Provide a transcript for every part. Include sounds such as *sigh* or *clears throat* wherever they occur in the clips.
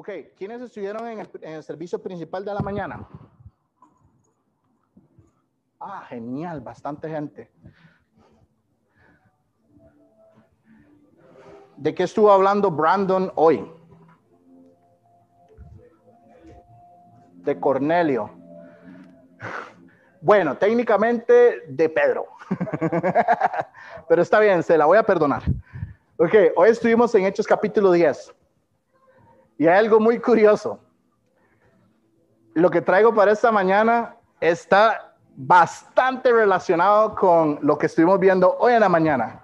Ok, ¿quiénes estuvieron en el, servicio principal de la mañana? Ah, genial, bastante gente. ¿De qué estuvo hablando Brandon hoy? De Cornelio. Bueno, técnicamente de Pedro. *laughs* Pero está bien, se la voy a perdonar. Ok, hoy estuvimos en Hechos capítulo 10. Y hay algo muy curioso. Lo que traigo para esta mañana está bastante relacionado con lo que estuvimos viendo hoy en la mañana.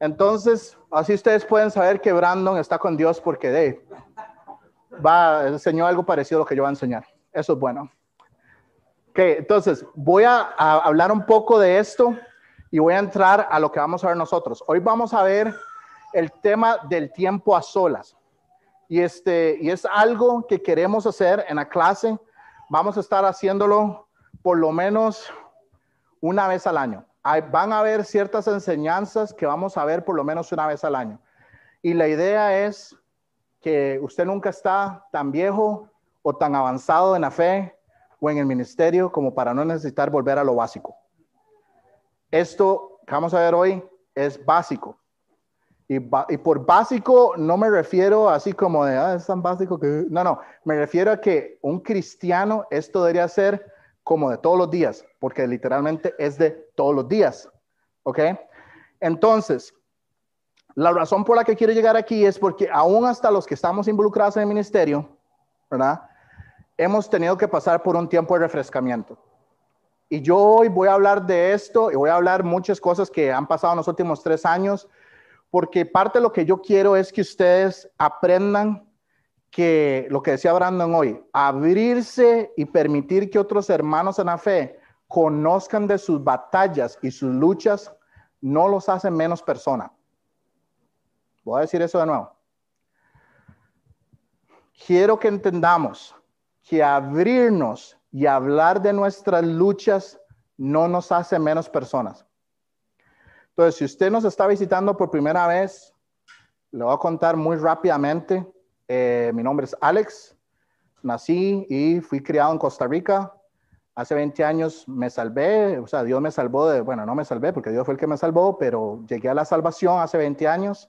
Entonces, así ustedes pueden saber que Brandon está con Dios porque de, va, enseñó algo parecido a lo que yo voy a enseñar. Eso es bueno. Ok, entonces voy a, a hablar un poco de esto y voy a entrar a lo que vamos a ver nosotros. Hoy vamos a ver el tema del tiempo a solas. Y, este, y es algo que queremos hacer en la clase. Vamos a estar haciéndolo por lo menos una vez al año. Van a haber ciertas enseñanzas que vamos a ver por lo menos una vez al año. Y la idea es que usted nunca está tan viejo o tan avanzado en la fe o en el ministerio como para no necesitar volver a lo básico. Esto que vamos a ver hoy es básico. Y, y, por básico no me refiero así como de, ah, es tan básico que... No, no, me refiero a que un cristiano esto debería ser como de todos los días, porque literalmente es de todos los días. ¿Ok? Entonces, la razón por la que quiero llegar aquí es porque aún hasta los que estamos involucrados en el ministerio, ¿verdad? Hemos tenido que pasar por un tiempo de refrescamiento. Y yo hoy voy a hablar de esto y voy a hablar muchas cosas que han pasado en los últimos tres años, porque parte de lo que yo quiero es que ustedes aprendan que lo que decía Brandon hoy, abrirse y permitir que otros hermanos en la fe conozcan de sus batallas y sus luchas, no los hace menos persona. Voy a decir eso de nuevo. Quiero que entendamos que abrirnos y hablar de nuestras luchas no nos hace menos personas. Entonces, si usted nos está visitando por primera vez, le voy a contar muy rápidamente. Eh, mi nombre es Alex, nací y fui criado en Costa Rica. Hace 20 años me salvé, o sea, Dios me salvó de, bueno, no me salvé porque Dios fue el que me salvó, pero llegué a la salvación hace 20 años.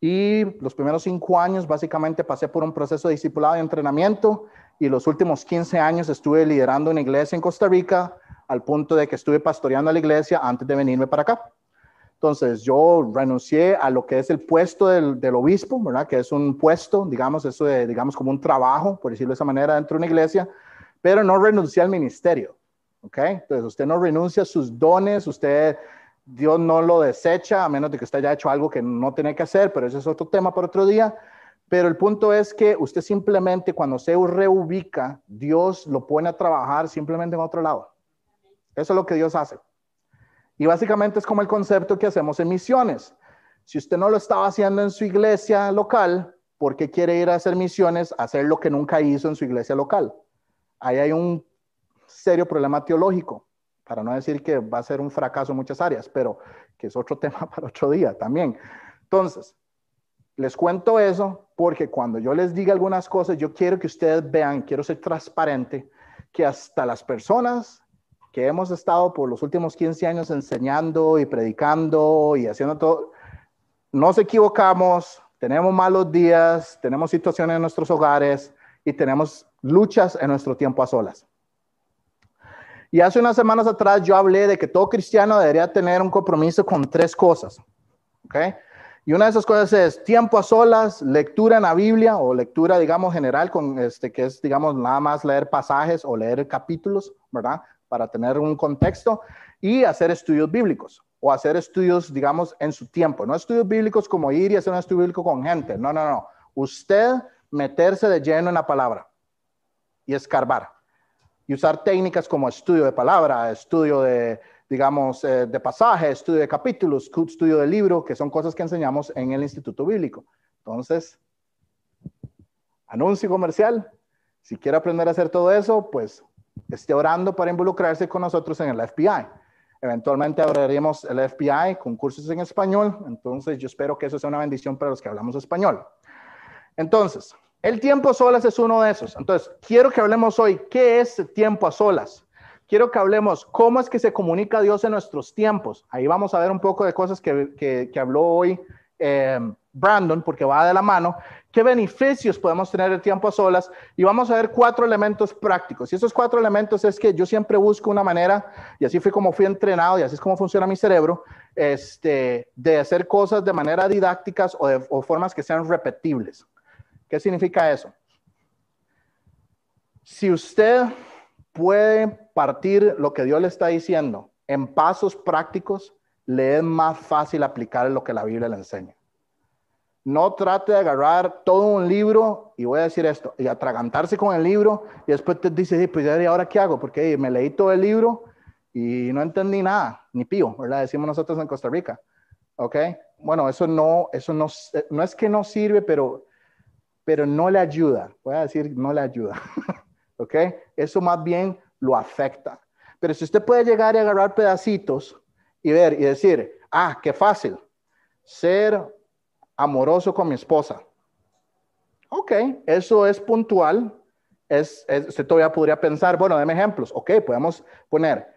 Y los primeros cinco años básicamente pasé por un proceso de discipulado y entrenamiento y los últimos 15 años estuve liderando una iglesia en Costa Rica al punto de que estuve pastoreando a la iglesia antes de venirme para acá. Entonces yo renuncié a lo que es el puesto del, del, obispo, ¿verdad? Que es un puesto, digamos, eso de, digamos, como un trabajo, por decirlo de esa manera, dentro de una iglesia, pero no renuncié al ministerio, ¿ok? Entonces usted no renuncia a sus dones, usted, Dios no lo desecha, a menos de que usted haya hecho algo que no tiene que hacer, pero ese es otro tema para otro día. Pero el punto es que usted simplemente cuando se reubica, Dios lo pone a trabajar simplemente en otro lado. Eso es lo que Dios hace. Y básicamente es como el concepto que hacemos en misiones. Si usted no lo estaba haciendo en su iglesia local, ¿por qué quiere ir a hacer misiones, hacer lo que nunca hizo en su iglesia local? Ahí hay un serio problema teológico, para no decir que va a ser un fracaso en muchas áreas, pero que es otro *laughs* tema para otro día también. Entonces, les cuento eso porque cuando yo les diga algunas cosas, yo quiero que ustedes vean, quiero ser transparente, que hasta las personas que hemos estado por los últimos 15 años enseñando y predicando y haciendo todo, nos equivocamos, tenemos malos días, tenemos situaciones en nuestros hogares y tenemos luchas en nuestro tiempo a solas. Y hace unas semanas atrás yo hablé de que todo cristiano debería tener un compromiso con tres cosas. ¿okay? Y una de esas cosas es tiempo a solas, lectura en la Biblia o lectura, digamos, general, con este, que es, digamos, nada más leer pasajes o leer capítulos, ¿verdad? Para tener un contexto y hacer estudios bíblicos o hacer estudios, digamos, en su tiempo. No estudios bíblicos como ir y hacer un estudio bíblico con gente. No, no, no. Usted meterse de lleno en la palabra y escarbar y usar técnicas como estudio de palabra, estudio de digamos, eh, de pasaje, estudio de capítulos, estudio de libro, que son cosas que enseñamos en el Instituto Bíblico. Entonces, anuncio comercial. Si quiere aprender a hacer todo eso, pues esté orando para involucrarse con nosotros en el FBI. Eventualmente abriremos el FBI con cursos en español, entonces yo espero que eso sea una bendición para los que hablamos español. Entonces, El tiempo a solas es uno de esos. Entonces, quiero que hablemos hoy, ¿qué es tiempo a solas? Quiero que hablemos cómo es que se comunica Dios en nuestros tiempos. Ahí vamos a ver un poco de cosas que, que, habló hoy eh, Brandon, porque va de la mano. ¿Qué beneficios podemos tener el tiempo a solas? Y vamos a ver cuatro elementos prácticos. Y esos cuatro elementos es que yo siempre busco una manera, y así fue como fui entrenado, y así es como funciona mi cerebro, este, de hacer cosas de manera didácticas o de o formas que sean repetibles. ¿Qué significa eso? Si usted puede partir lo que Dios le está diciendo en pasos prácticos, le es más fácil aplicar lo que la Biblia le enseña. No trate de agarrar todo un libro, y voy a decir esto, y atragantarse con el libro, y después te dice, pues ya, ahora qué hago? Porque me leí todo el libro y no entendí nada, ni pío, ¿verdad? Decimos nosotros en Costa Rica. ¿Ok? Bueno, eso no, eso no, no es que no sirve, pero pero no le ayuda. Voy a decir, no le ayuda. *laughs* ¿Ok? Eso más bien lo afecta. Pero si usted puede llegar y agarrar pedacitos y ver y decir, ah, qué fácil, ser amoroso con mi esposa. Ok, eso es puntual. Es, usted todavía podría pensar, bueno, deme ejemplos. Ok, podemos poner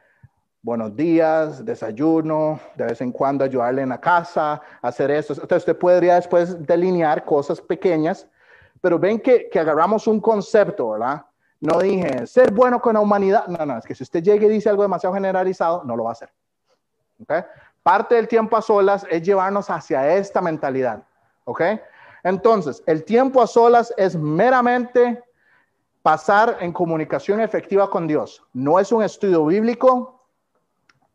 buenos días, desayuno, de vez en cuando ayudarle en la casa, hacer eso. Entonces usted podría después delinear cosas pequeñas pero ven que, que agarramos un concepto, ¿verdad? No dije ser bueno con la humanidad. No, no, es que si usted llega y dice algo demasiado generalizado, no lo va a hacer. ¿Ok? Parte del tiempo a solas es llevarnos hacia esta mentalidad. ¿Ok? Entonces, el tiempo a solas es meramente pasar en comunicación efectiva con Dios. No es un estudio bíblico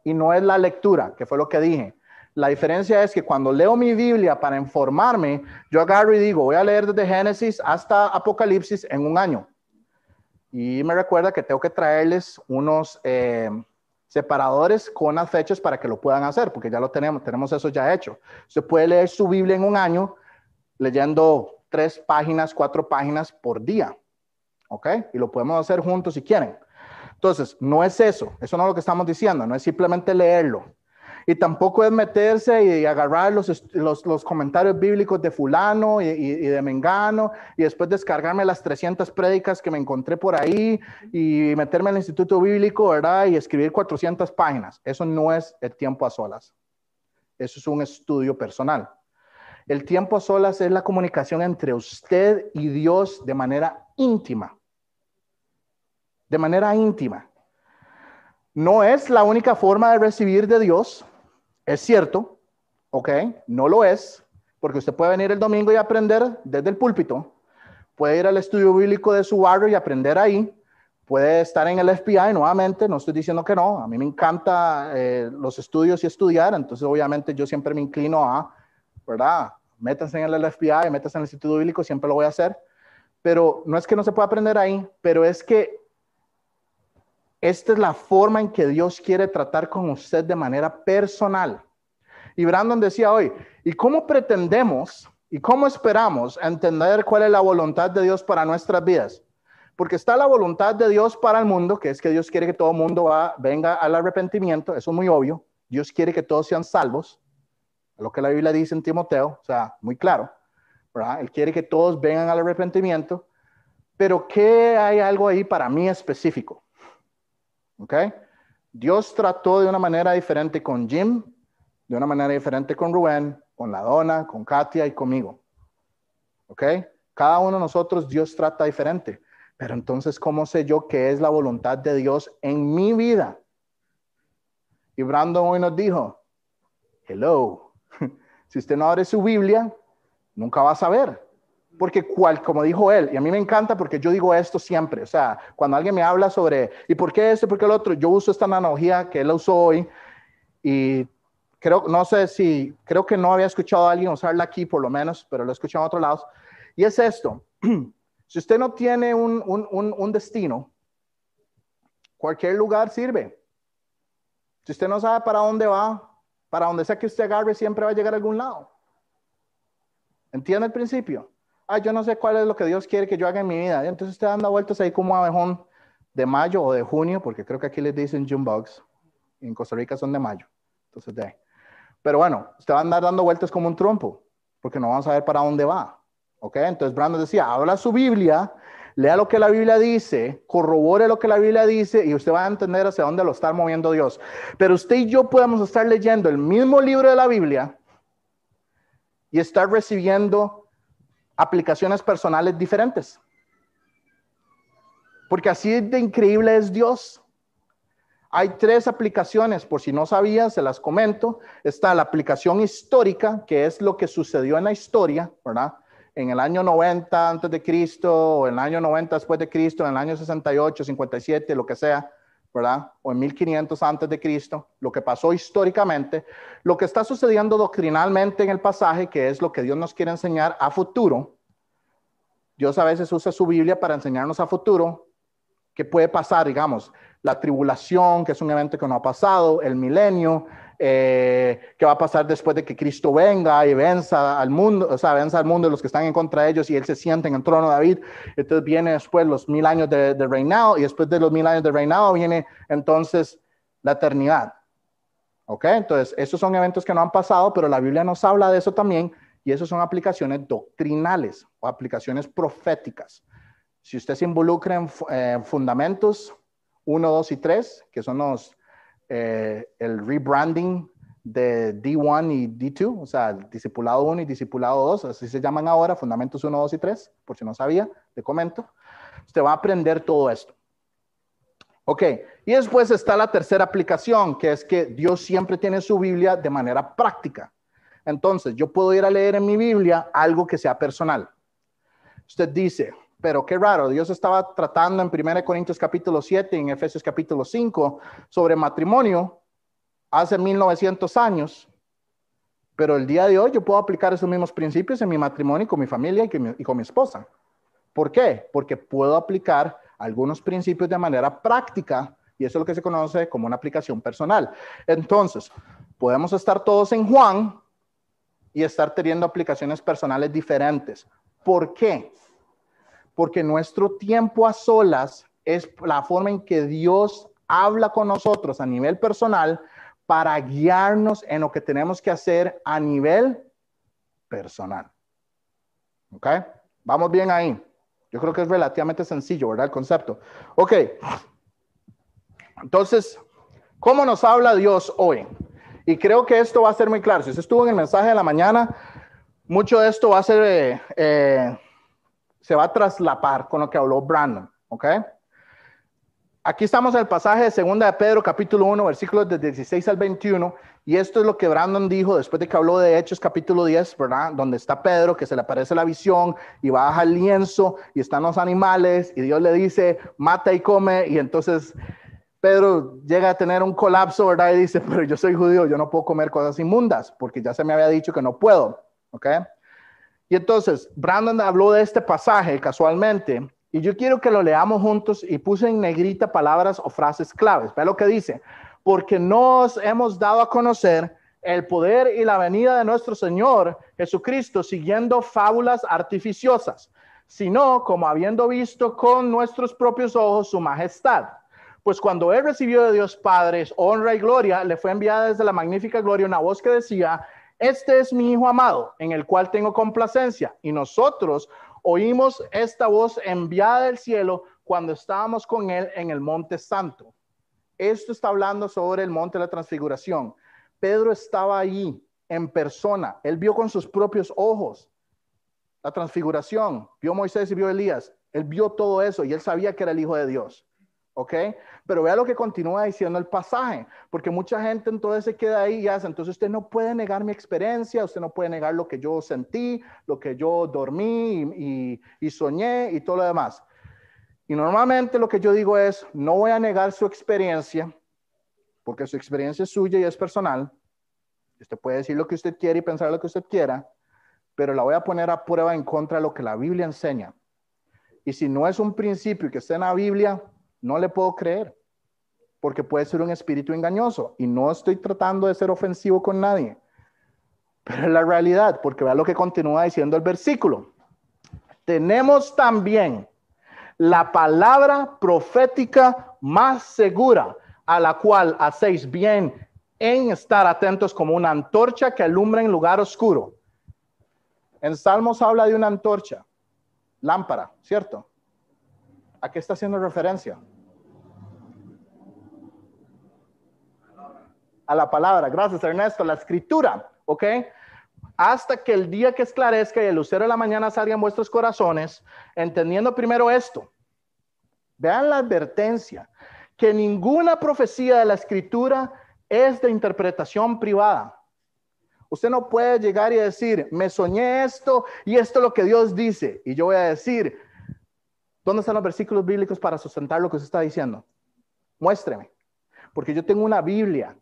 y no es la lectura, que fue lo que dije. La diferencia es que cuando leo mi Biblia para informarme, yo agarro y digo, voy a leer desde Génesis hasta Apocalipsis en un año. Y me recuerda que tengo que traerles unos eh, separadores con las fechas para que lo puedan hacer, porque ya lo tenemos, tenemos eso ya hecho. Se puede leer su Biblia en un año leyendo tres páginas, cuatro páginas por día. ¿Ok? Y lo podemos hacer juntos si quieren. Entonces, no es eso, eso no es lo que estamos diciendo, no es simplemente leerlo. Y tampoco es meterse y agarrar los, los, comentarios bíblicos de fulano y, y, de mengano y después descargarme las 300 prédicas que me encontré por ahí y meterme al instituto bíblico, ¿verdad? Y escribir 400 páginas. Eso no es el tiempo a solas. Eso es un estudio personal. El tiempo a solas es la comunicación entre usted y Dios de manera íntima. De manera íntima. No es la única forma de recibir de Dios, es cierto, ¿ok? No lo es, porque usted puede venir el domingo y aprender desde el púlpito, puede ir al estudio bíblico de su barrio y aprender ahí, puede estar en el FBI nuevamente, no estoy diciendo que no, a mí me encanta eh, los estudios y estudiar, entonces obviamente yo siempre me inclino a, ¿verdad? Métanse en el FBI, métanse en el Instituto Bíblico, siempre lo voy a hacer, pero no es que no se pueda aprender ahí, pero es que esta es la forma en que Dios quiere tratar con usted de manera personal. Y Brandon decía hoy, ¿y cómo pretendemos y cómo esperamos entender cuál es la voluntad de Dios para nuestras vidas? Porque está la voluntad de Dios para el mundo, que es que Dios quiere que todo el mundo venga al arrepentimiento, eso es muy obvio. Dios quiere que todos sean salvos, lo que la Biblia dice en Timoteo, o sea, muy claro. ¿verdad? Él quiere que todos vengan al arrepentimiento, pero ¿qué hay algo ahí para mí específico? ¿Ok? Dios trató de una manera diferente con Jim, de una manera diferente con Rubén, con la dona, con Katia y conmigo. ¿Ok? Cada uno de nosotros Dios trata diferente. Pero entonces, ¿cómo sé yo qué es la voluntad de Dios en mi vida? Y Brandon hoy nos dijo, hello, *laughs* si usted no abre su Biblia, nunca va a saber porque cual, como dijo él, y a mí me encanta porque yo digo esto siempre, o sea, cuando alguien me habla sobre, ¿y por qué este, por qué el otro? Yo uso esta analogía que él usó hoy y creo, no sé si, creo que no había escuchado a alguien usarla aquí por lo menos, pero lo he escuchado en otros lados, y es esto, *clears throat* si usted no tiene un, un, un destino, cualquier lugar sirve. Si usted no sabe para dónde va, para donde sea que usted agarre, siempre va a llegar a algún lado. ¿Entiende el principio? Ah, yo no sé cuál es lo que Dios quiere que yo haga en mi vida. entonces usted anda vueltas ahí como abejón de mayo o de junio, porque creo que aquí les dicen June bugs. En Costa Rica son de mayo. Entonces, de Pero bueno, usted va a andar dando vueltas como un trompo, porque no vamos a ver para dónde va. ¿Ok? Entonces Brandon decía, habla su Biblia, lea lo que la Biblia dice, corrobore lo que la Biblia dice y usted va a entender hacia dónde lo está moviendo Dios. Pero usted y yo podemos estar leyendo el mismo libro de la Biblia y estar recibiendo aplicaciones personales diferentes. Porque así de increíble es Dios. Hay tres aplicaciones, por si no sabías, se las comento. Está la aplicación histórica, que es lo que sucedió en la historia, ¿verdad? En el año 90 antes de Cristo, o en el año 90 después de Cristo, en el año 68, 57, lo que sea, ¿verdad? O en 1500 antes de Cristo, lo que pasó históricamente, lo que está sucediendo doctrinalmente en el pasaje, que es lo que Dios nos quiere enseñar a futuro. Dios a veces usa su Biblia para enseñarnos a futuro qué puede pasar, digamos, la tribulación, que es un evento que no ha pasado, el milenio, eh, que va a pasar después de que Cristo venga y venza al mundo, o sea, venza al mundo de los que están en contra de ellos y él se siente en el trono de David. Entonces viene después los mil años de, de reinado y después de los mil años de reinado viene entonces la eternidad. ¿Ok? Entonces, esos son eventos que no han pasado, pero la Biblia nos habla de eso también y esos son aplicaciones doctrinales o aplicaciones proféticas. Si usted se involucra en eh, fundamentos, 1, 2 y 3, que son los, eh, el rebranding de D1 y D2, o sea, discipulado 1 y discipulado 2, así se llaman ahora, fundamentos 1, 2 y 3, por si no sabía, te comento. Usted va a aprender todo esto. Ok, y después está la tercera aplicación, que es que Dios siempre tiene su Biblia de manera práctica. Entonces, yo puedo ir a leer en mi Biblia algo que sea personal. Usted dice, pero qué raro, Dios estaba tratando en 1 Corintios capítulo 7 y en Efesios capítulo 5 sobre matrimonio hace 1900 años, pero el día de hoy yo puedo aplicar esos mismos principios en mi matrimonio y con mi familia y con mi, y con mi esposa. ¿Por qué? Porque puedo aplicar algunos principios de manera práctica y eso es lo que se conoce como una aplicación personal. Entonces, podemos estar todos en Juan y estar teniendo aplicaciones personales diferentes. ¿Por qué? Porque nuestro tiempo a solas es la forma en que Dios habla con nosotros a nivel personal para guiarnos en lo que tenemos que hacer a nivel personal. ¿Ok? Vamos bien ahí. Yo creo que es relativamente sencillo, ¿verdad? El concepto. Ok. Entonces, ¿cómo nos habla Dios hoy? Y creo que esto va a ser muy claro. Si usted estuvo en el mensaje de la mañana, mucho de esto va a ser eh, eh, se va a traslapar con lo que habló Brandon, ¿ok? Aquí estamos en el pasaje de Segunda de Pedro, capítulo 1, versículos de 16 al 21, y esto es lo que Brandon dijo después de que habló de Hechos, capítulo 10, ¿verdad? Donde está Pedro, que se le aparece la visión y baja el lienzo y están los animales, y Dios le dice, mata y come, y entonces Pedro llega a tener un colapso, ¿verdad? Y dice, pero yo soy judío, yo no puedo comer cosas inmundas, porque ya se me había dicho que no puedo, ¿ok? Y entonces, Brandon habló de este pasaje casualmente, y yo quiero que lo leamos juntos y puse en negrita palabras o frases claves. Ve lo que dice, porque nos hemos dado a conocer el poder y la venida de nuestro Señor Jesucristo siguiendo fábulas artificiosas, sino como habiendo visto con nuestros propios ojos su majestad. Pues cuando él recibió de Dios Padre honra y gloria, le fue enviada desde la magnífica gloria una voz que decía, este es mi Hijo amado, en el cual tengo complacencia. Y nosotros oímos esta voz enviada del cielo cuando estábamos con Él en el Monte Santo. Esto está hablando sobre el Monte de la Transfiguración. Pedro estaba ahí en persona. Él vio con sus propios ojos la transfiguración. Vio Moisés y vio Elías. Él vio todo eso y él sabía que era el Hijo de Dios. ¿Ok? Pero vea lo que continúa diciendo el pasaje, porque mucha gente entonces se queda ahí y hace, entonces usted no puede negar mi experiencia, usted no puede negar lo que yo sentí, lo que yo dormí y, soñé y todo lo demás. Y normalmente lo que yo digo es, no voy a negar su experiencia, porque su experiencia es suya y es personal. Usted puede decir lo que usted quiere y pensar lo que usted quiera, pero la voy a poner a prueba en contra de lo que la Biblia enseña. Y si no es un principio que esté en la Biblia, no le puedo creer, porque puede ser un espíritu engañoso y no estoy tratando de ser ofensivo con nadie. Pero es la realidad, porque vea lo que continúa diciendo el versículo. Tenemos también la palabra profética más segura, a la cual hacéis bien en estar atentos como una antorcha que alumbra en lugar oscuro En Salmos habla de una antorcha, lámpara, ¿cierto? ¿A qué está haciendo referencia? A la palabra. Gracias, Ernesto. La escritura, ¿ok? Hasta que el día que esclarezca y el lucero de la mañana salga en vuestros corazones, entendiendo primero esto. Vean la advertencia, que ninguna profecía de la escritura es de interpretación privada. Usted no puede llegar y decir, me soñé esto y esto es lo que Dios dice. Y yo voy a decir, ¿dónde están los versículos bíblicos para sustentar lo que usted está diciendo? Muéstreme. Porque yo tengo una Biblia,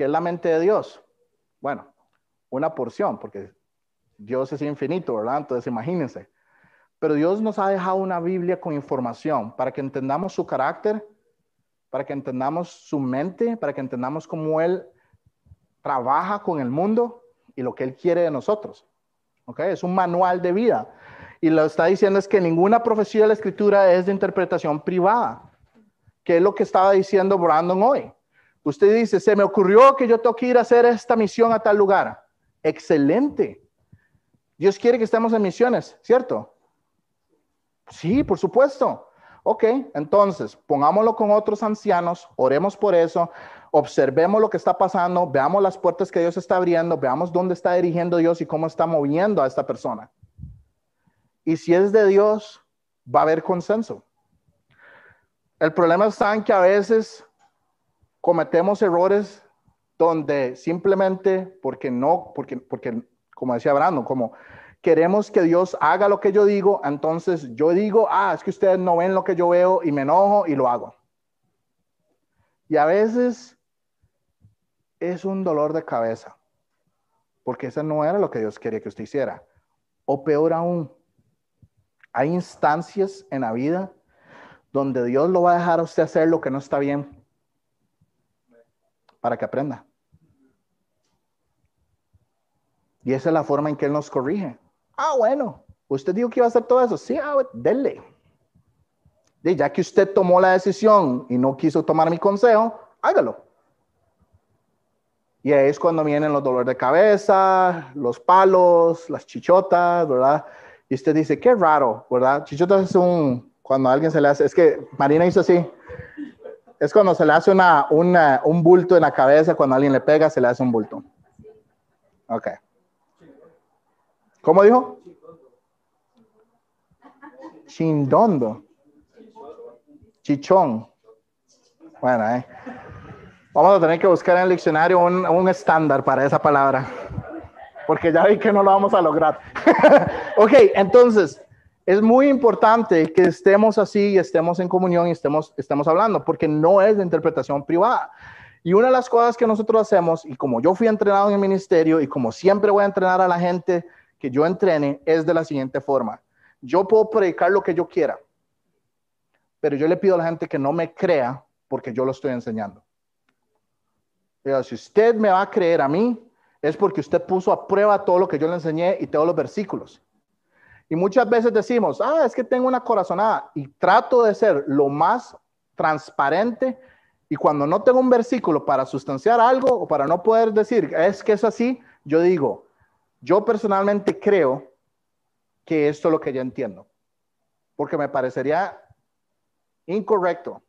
que es la mente de Dios. Bueno, una porción, porque Dios es infinito, ¿verdad? Entonces imagínense. Pero Dios nos ha dejado una Biblia con información para que entendamos su carácter, para que entendamos su mente, para que entendamos cómo Él trabaja con el mundo y lo que Él quiere de nosotros. ¿Ok? Es un manual de vida. Y lo está diciendo es que ninguna profecía de la escritura es de interpretación privada, que es lo que estaba diciendo Brandon hoy. Usted dice, se me ocurrió que yo tengo que ir a hacer esta misión a tal lugar. Excelente. Dios quiere que estemos en misiones, ¿cierto? Sí, por supuesto. Ok, entonces pongámoslo con otros ancianos, oremos por eso, observemos lo que está pasando, veamos las puertas que Dios está abriendo, veamos dónde está dirigiendo Dios y cómo está moviendo a esta persona. Y si es de Dios, va a haber consenso. El problema está en que a veces cometemos errores donde simplemente porque no, porque, porque como decía Brando, como queremos que Dios haga lo que yo digo, entonces yo digo, ah, es que ustedes no ven lo que yo veo y me enojo y lo hago. Y a veces es un dolor de cabeza, porque eso no era lo que Dios quería que usted hiciera. O peor aún, hay instancias en la vida donde Dios lo va a dejar a usted hacer lo que no está bien para que aprenda. Y esa es la forma en que Él nos corrige. Ah, bueno, usted dijo que iba a hacer todo eso. Sí, ah, dele. Y ya que usted tomó la decisión y no quiso tomar mi consejo, hágalo. Y ahí es cuando vienen los dolores de cabeza, los palos, las chichotas, ¿verdad? Y usted dice, qué raro, ¿verdad? Chichotas es un, cuando a alguien se le hace, es que Marina hizo así. Es cuando se le hace una, una, un bulto en la cabeza, cuando alguien le pega, se le hace un bulto. Ok. ¿Cómo dijo? Chindondo. Chichón. Bueno, eh. Vamos a tener que buscar en el diccionario un, un estándar para esa palabra. Porque ya vi que no lo vamos a lograr. *laughs* ok, entonces, es muy importante que estemos así y estemos en comunión y estemos, estemos hablando, porque no es de interpretación privada. Y una de las cosas que nosotros hacemos, y como yo fui entrenado en el ministerio y como siempre voy a entrenar a la gente que yo entrene es de la siguiente forma. Yo puedo predicar lo que yo quiera, pero yo le pido a la gente que no me crea porque yo lo estoy enseñando. Pero si usted me va a creer a mí, es porque usted puso a prueba todo lo que yo le enseñé y todos los versículos. Y muchas veces decimos, ah, es que tengo una corazonada y trato de ser lo más transparente y cuando no tengo un versículo para sustanciar algo o para no poder decir, es que es así, yo digo, yo personalmente creo que esto es lo que yo entiendo, porque me parecería incorrecto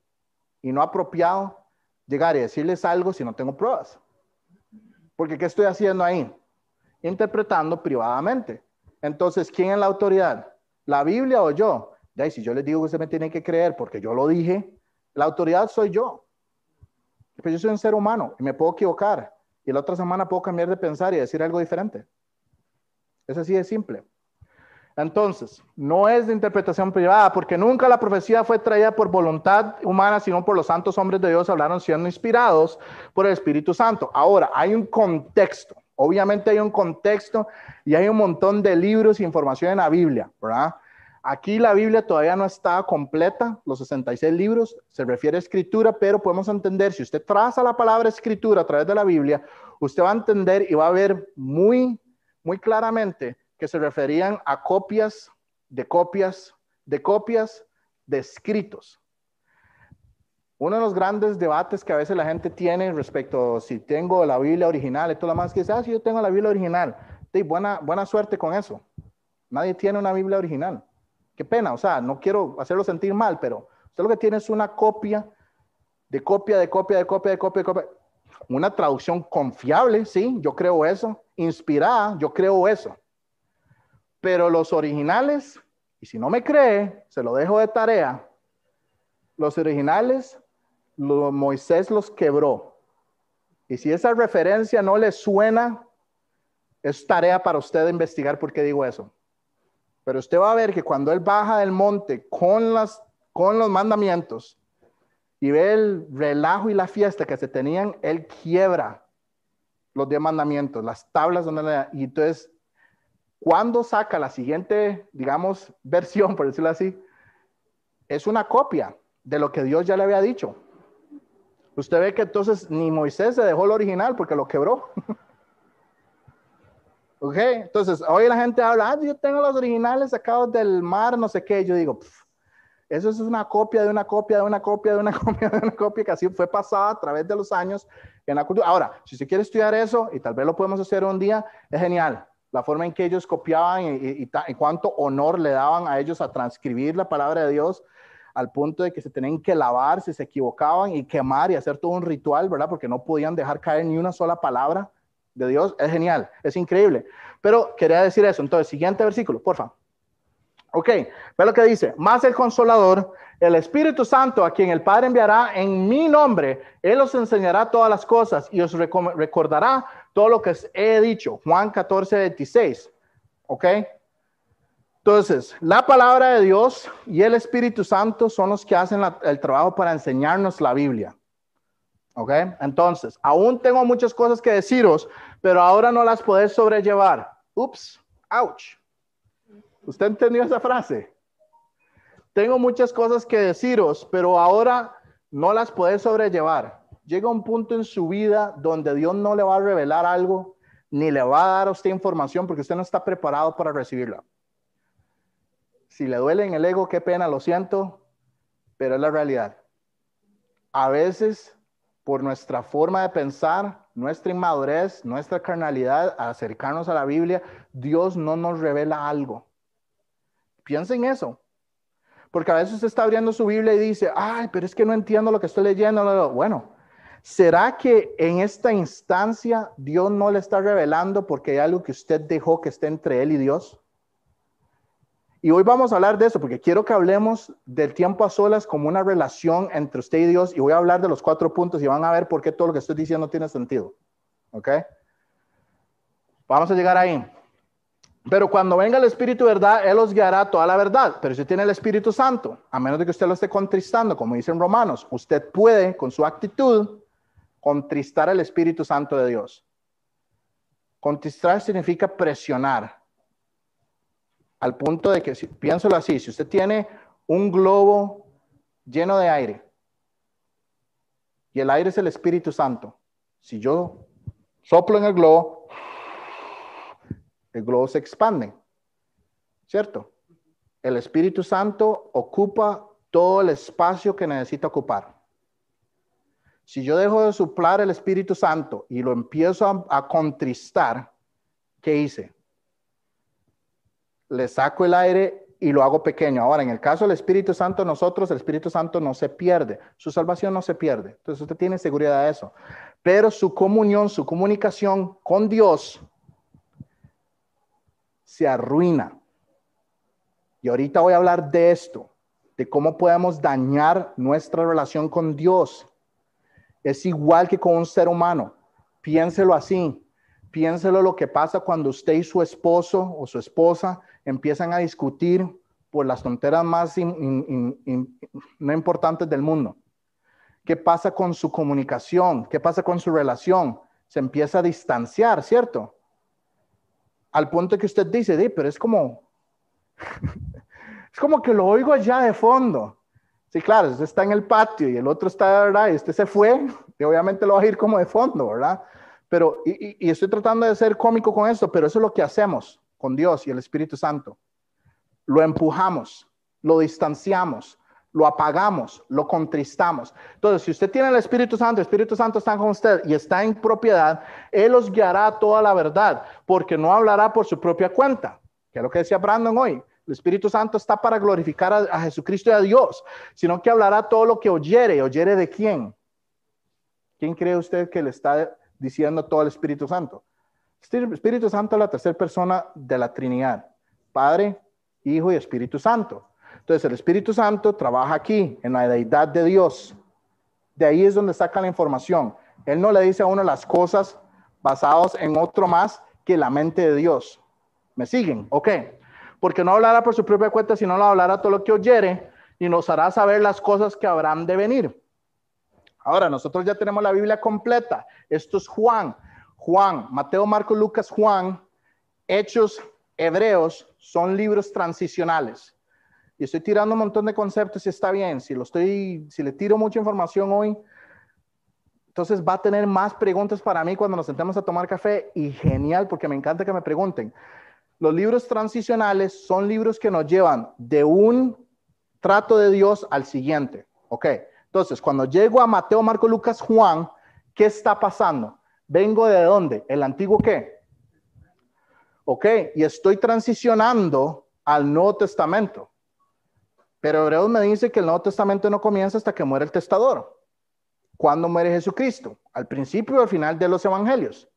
y no apropiado llegar y decirles algo si no tengo pruebas. Porque ¿qué estoy haciendo ahí? Interpretando privadamente. Entonces, ¿quién es la autoridad? ¿La Biblia o yo? Ya, si yo les digo que usted me tiene que creer porque yo lo dije, la autoridad soy yo. Pues yo soy un ser humano y me puedo equivocar. Y la otra semana puedo cambiar de pensar y decir algo diferente. Es así de simple. Entonces, no es de interpretación privada, porque nunca la profecía fue traída por voluntad humana, sino por los santos hombres de Dios hablaron siendo inspirados por el Espíritu Santo. Ahora, hay un contexto, obviamente hay un contexto y hay un montón de libros e información en la Biblia, ¿verdad? Aquí la Biblia todavía no está completa, los 66 libros, se refiere a escritura, pero podemos entender, si usted traza la palabra escritura a través de la Biblia, usted va a entender y va a ver muy muy claramente que se referían a copias de copias de copias de escritos. Uno de los grandes debates que a veces la gente tiene respecto a si tengo la Biblia original y todo lo más que dice, ah, si yo tengo la Biblia original, buena, buena suerte con eso. Nadie tiene una Biblia original. Qué pena, o sea, no quiero hacerlo sentir mal, pero usted lo que tiene es una copia de copia, de copia, de copia, de copia, de copia. Una traducción confiable, sí, yo creo eso. Inspirada, yo creo eso. Pero los originales, y si no me cree, se lo dejo de tarea. Los originales, Moisés los quebró. Y si esa referencia no le suena, es tarea para usted investigar por qué digo eso. Pero usted va a ver que cuando él baja del monte con, las, con los mandamientos y ve el relajo y la fiesta que se tenían, él quiebra los diez mandamientos, las tablas donde y entonces cuando saca la siguiente, digamos, *laughs* versión, por decirlo así, es una copia de lo que Dios ya le había dicho. Usted ve que entonces ni Moisés se dejó el original porque lo quebró. *laughs* ok, entonces hoy la gente habla, ah, yo tengo los originales sacados del mar, no sé qué. Yo digo, eso es una copia de una copia de una copia de una *laughs* copia de una copia que así fue pasada a través de los años en la cultura. Ahora, si usted quiere estudiar eso, y tal vez lo podemos hacer un día, es genial la forma en que ellos copiaban y, cuánto honor le daban a ellos a transcribir la palabra de Dios al punto de que se tenían que lavar si se equivocaban y quemar y hacer todo un ritual, ¿verdad? Porque no podían dejar caer ni una sola palabra de Dios. Es genial, es increíble. Pero quería decir eso. Entonces, siguiente versículo, por favor. Ok, ve lo que dice. Más el consolador, el Espíritu Santo, a quien el Padre enviará en mi nombre, Él os enseñará todas las cosas y os recordará todo lo que he dicho. Juan 14, 26. Ok. Entonces, la palabra de Dios y el Espíritu Santo son los que hacen el trabajo para enseñarnos la Biblia. ¿Ok? Entonces, aún tengo muchas cosas que deciros, pero ahora no las podés sobrellevar. Ups, ouch. ¿Usted entendió esa frase? Tengo muchas cosas que deciros, pero ahora no las puede sobrellevar. Llega un punto en su vida donde Dios no le va a revelar algo, ni le va a dar a usted información porque usted no está preparado para recibirla. Si le duele en el ego, qué pena, lo siento, pero es la realidad. A veces, por nuestra forma de pensar, nuestra inmadurez, nuestra carnalidad, acercarnos a la Biblia, Dios no nos revela algo. Piensen en eso. Porque a veces usted está abriendo su Biblia y dice, ay, pero es que no entiendo lo que estoy leyendo. Bueno, ¿será que en esta instancia Dios no le está revelando porque hay algo que usted dejó que esté entre él y Dios? Y hoy vamos a hablar de eso porque quiero que hablemos del tiempo a solas como una relación entre usted y Dios y voy a hablar de los cuatro puntos y van a ver por qué todo lo que estoy diciendo tiene sentido. ¿Ok? Vamos a llegar ahí. Pero cuando venga el Espíritu verdad, Él os guiará toda la verdad. Pero si tiene el Espíritu Santo, a menos de que usted lo esté contristando, como dicen Romanos, usted puede con su actitud contristar al Espíritu Santo de Dios. Contristar significa presionar. Al punto de que, si, piénselo así, si usted tiene un globo lleno de aire y el aire es el Espíritu Santo, si yo soplo en el globo, el globo se expande, ¿cierto? El Espíritu Santo ocupa todo el espacio que necesita ocupar. Si yo dejo de soplar el Espíritu Santo y lo empiezo a, contristar, ¿qué hice? Le saco el aire y lo hago pequeño. Ahora, en el caso del Espíritu Santo, nosotros, el Espíritu Santo no se pierde, su salvación no se pierde. Entonces usted tiene seguridad de eso. Pero su comunión, su comunicación con Dios se arruina. Y ahorita voy a hablar de esto, de cómo podemos dañar nuestra relación con Dios. Es igual que con un ser humano. Piénselo así. Piénselo lo que pasa cuando usted y su esposo o su esposa empiezan a discutir por las tonteras más no importantes del mundo. ¿Qué pasa con su comunicación? ¿Qué pasa con su relación? Se empieza a distanciar, ¿cierto? al punto que usted dice, pero es como, *laughs* es como que lo oigo allá de fondo. Sí, claro, usted está en el patio y el otro está, ¿verdad? Y este se fue, *laughs* y obviamente lo va a ir como de fondo, ¿verdad? Pero, y, y estoy tratando de ser cómico con esto, pero eso es lo que hacemos con Dios y el Espíritu Santo. Lo empujamos, lo distanciamos, lo apagamos, lo contristamos. Entonces, si usted tiene el Espíritu Santo, el Espíritu Santo está con usted y está en propiedad, Él os guiará toda la verdad, porque no hablará por su propia cuenta. que es lo que decía Brandon hoy. El Espíritu Santo está para glorificar a, a Jesucristo y a Dios, sino que hablará todo lo que oyere. ¿Oyere de quién? ¿Quién cree usted que le está diciendo todo el Espíritu Santo? Espíritu Santo es la tercera persona de la Trinidad, Padre, Hijo y Espíritu Santo. Entonces el Espíritu Santo trabaja aquí, en la deidad de Dios. De ahí es donde saca la información. Él no le dice a uno las cosas basadas en otro más que la mente de Dios. ¿Me siguen? Ok. Porque no hablará por su propia cuenta, sino lo hablará todo lo que oyere y nos hará saber las cosas que habrán de venir. Ahora, nosotros ya tenemos la Biblia completa. Esto es Juan. Juan, Mateo, Marco, Lucas, Juan, Hechos, Hebreos son libros transicionales. Y estoy tirando un montón de conceptos y está bien. Si lo estoy, si le tiro mucha información hoy, entonces va a tener más preguntas para mí cuando nos sentemos a tomar café y genial porque me encanta que me pregunten. Los libros transicionales son libros que nos llevan de un trato de Dios al siguiente. ¿Ok? Entonces, cuando llego a Mateo, Marco, Lucas, Juan, ¿qué está pasando? ¿Vengo de dónde? ¿El antiguo qué? Ok, y estoy transicionando al Nuevo Testamento. Pero Hebreos me dice que el Nuevo Testamento no comienza hasta que muere el testador. ¿Cuándo muere Jesucristo? ¿Al principio o al final de los evangelios?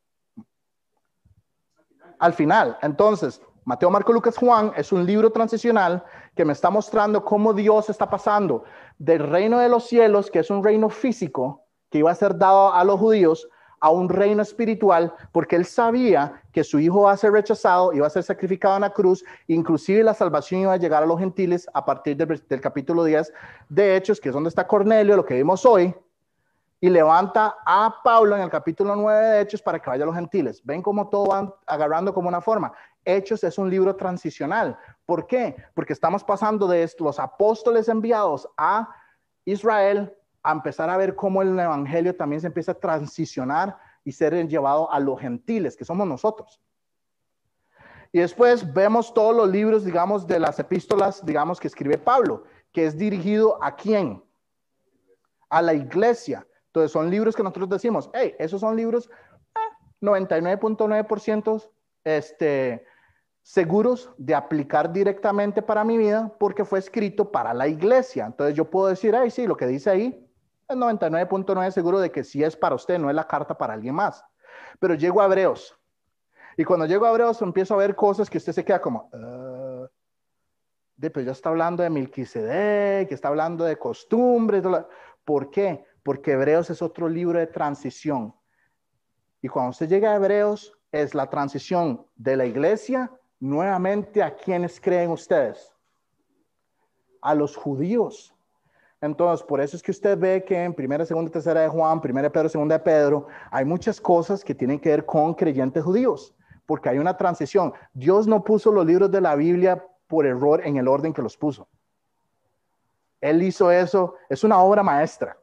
Al final. Entonces, Mateo, Marco, Lucas, Juan es un libro transicional que me está mostrando cómo Dios está pasando del reino de los cielos, que es un reino físico que iba a ser dado a los judíos, a un reino espiritual, porque él sabía que su hijo va a ser rechazado, iba a ser sacrificado en la cruz, inclusive la salvación iba a llegar a los gentiles a partir del, del capítulo 10 de Hechos, que es donde está Cornelio, lo que vimos hoy, y levanta a Pablo en el capítulo 9 de Hechos para que vaya a los gentiles. Ven cómo todo va agarrando como una forma. Hechos es un libro transicional. ¿Por qué? Porque estamos pasando de los apóstoles enviados a Israel a empezar a ver cómo el evangelio también se empieza a transicionar y ser llevado a los gentiles, que somos nosotros. Y después vemos todos los libros, digamos, de las epístolas, digamos, que escribe Pablo, que es dirigido a quién? A la iglesia. Entonces son libros que nosotros decimos, hey, esos son libros 99.9% eh, este, seguros de aplicar directamente para mi vida porque fue escrito para la iglesia. Entonces yo puedo decir, ay, sí, lo que dice ahí es 99.9 seguro de que sí es para usted, no es la carta para alguien más. Pero llego a Hebreos. Y cuando llego a Hebreos empiezo a ver cosas que usted se queda como, uh, de, ya está hablando de Melquisedec, que está hablando de costumbres. ¿Por qué? Porque Hebreos es otro libro de transición. Y cuando usted llega a Hebreos, es la transición de la iglesia nuevamente a quienes creen ustedes? A los judíos. Entonces, por eso es que usted ve que en primera, segunda, tercera de Juan, primera de Pedro, segunda de Pedro, hay muchas cosas que tienen que ver con creyentes judíos, porque hay una transición. Dios no puso los libros de la Biblia por error en el orden que los puso. Él hizo eso, es una obra maestra.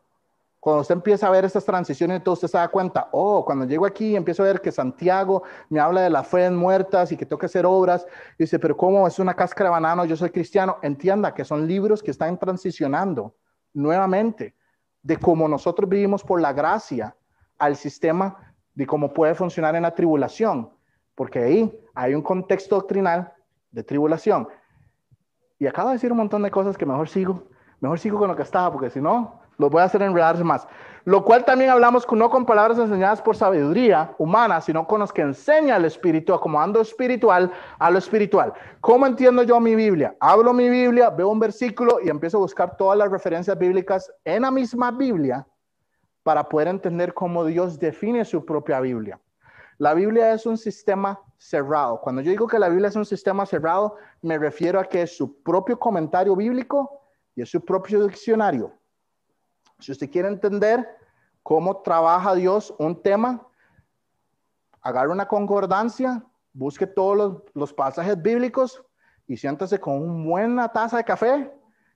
Cuando usted empieza a ver estas transiciones, entonces usted se da cuenta, oh, cuando llego aquí empiezo a ver que Santiago me habla de la fe en muertas y que tengo que hacer obras. Y dice, pero ¿cómo es una cáscara de banano? Yo soy cristiano. Entienda que son libros que están transicionando nuevamente de cómo nosotros vivimos por la gracia al sistema de cómo puede funcionar en la tribulación. Porque ahí hay un contexto doctrinal de tribulación. Y acabo de decir un montón de cosas que mejor sigo, mejor sigo con lo que estaba, porque si no, lo voy a hacer enredarse más. Lo cual también hablamos no con palabras enseñadas por sabiduría humana, sino con los que enseña el espíritu, acomodando espiritual a lo espiritual. ¿Cómo entiendo yo mi Biblia? Hablo mi Biblia, veo un versículo y empiezo a buscar todas las referencias bíblicas en la misma Biblia para poder entender cómo Dios define su propia Biblia. La Biblia es un sistema cerrado. Cuando yo digo que la Biblia es un sistema cerrado, me refiero a que es su propio comentario bíblico y es su propio diccionario. Si usted quiere entender cómo trabaja Dios un tema, agarre una concordancia, busque todos los, pasajes bíblicos y siéntase con una buena taza de café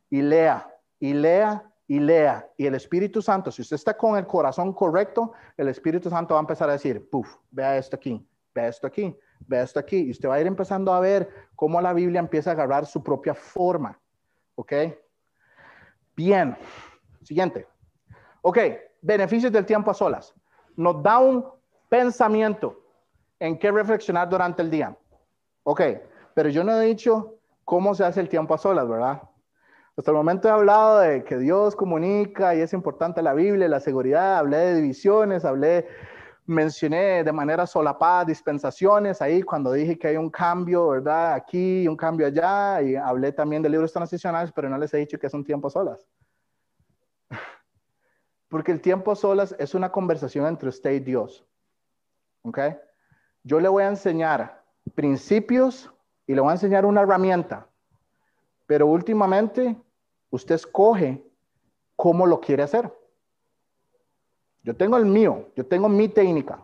y lea, y lea, y lea. Y el Espíritu Santo, si usted está con el corazón correcto, el Espíritu Santo va a empezar a decir, puf, vea esto aquí, vea esto aquí, vea esto aquí. Y usted va a ir empezando a ver cómo la Biblia empieza a agarrar su propia forma. ¿Ok? Bien. Siguiente. Ok, beneficios del tiempo a solas. Nos da un pensamiento en qué reflexionar durante el día. Ok, Pero yo no he dicho cómo se hace el tiempo a solas, ¿verdad? Hasta el momento he hablado de que Dios comunica y es importante la Biblia, la seguridad, hablé de divisiones, hablé, mencioné de manera solapada dispensaciones ahí cuando dije que hay un cambio, ¿verdad? Aquí un cambio allá, y hablé también de libros transicionales, pero no les he dicho que es un tiempo a solas. Porque el tiempo a solas es una conversación entre usted y Dios. ¿Ok? Yo le voy a enseñar principios y le voy a enseñar una herramienta. Pero últimamente usted escoge cómo lo quiere hacer. Yo tengo el mío, yo tengo mi técnica.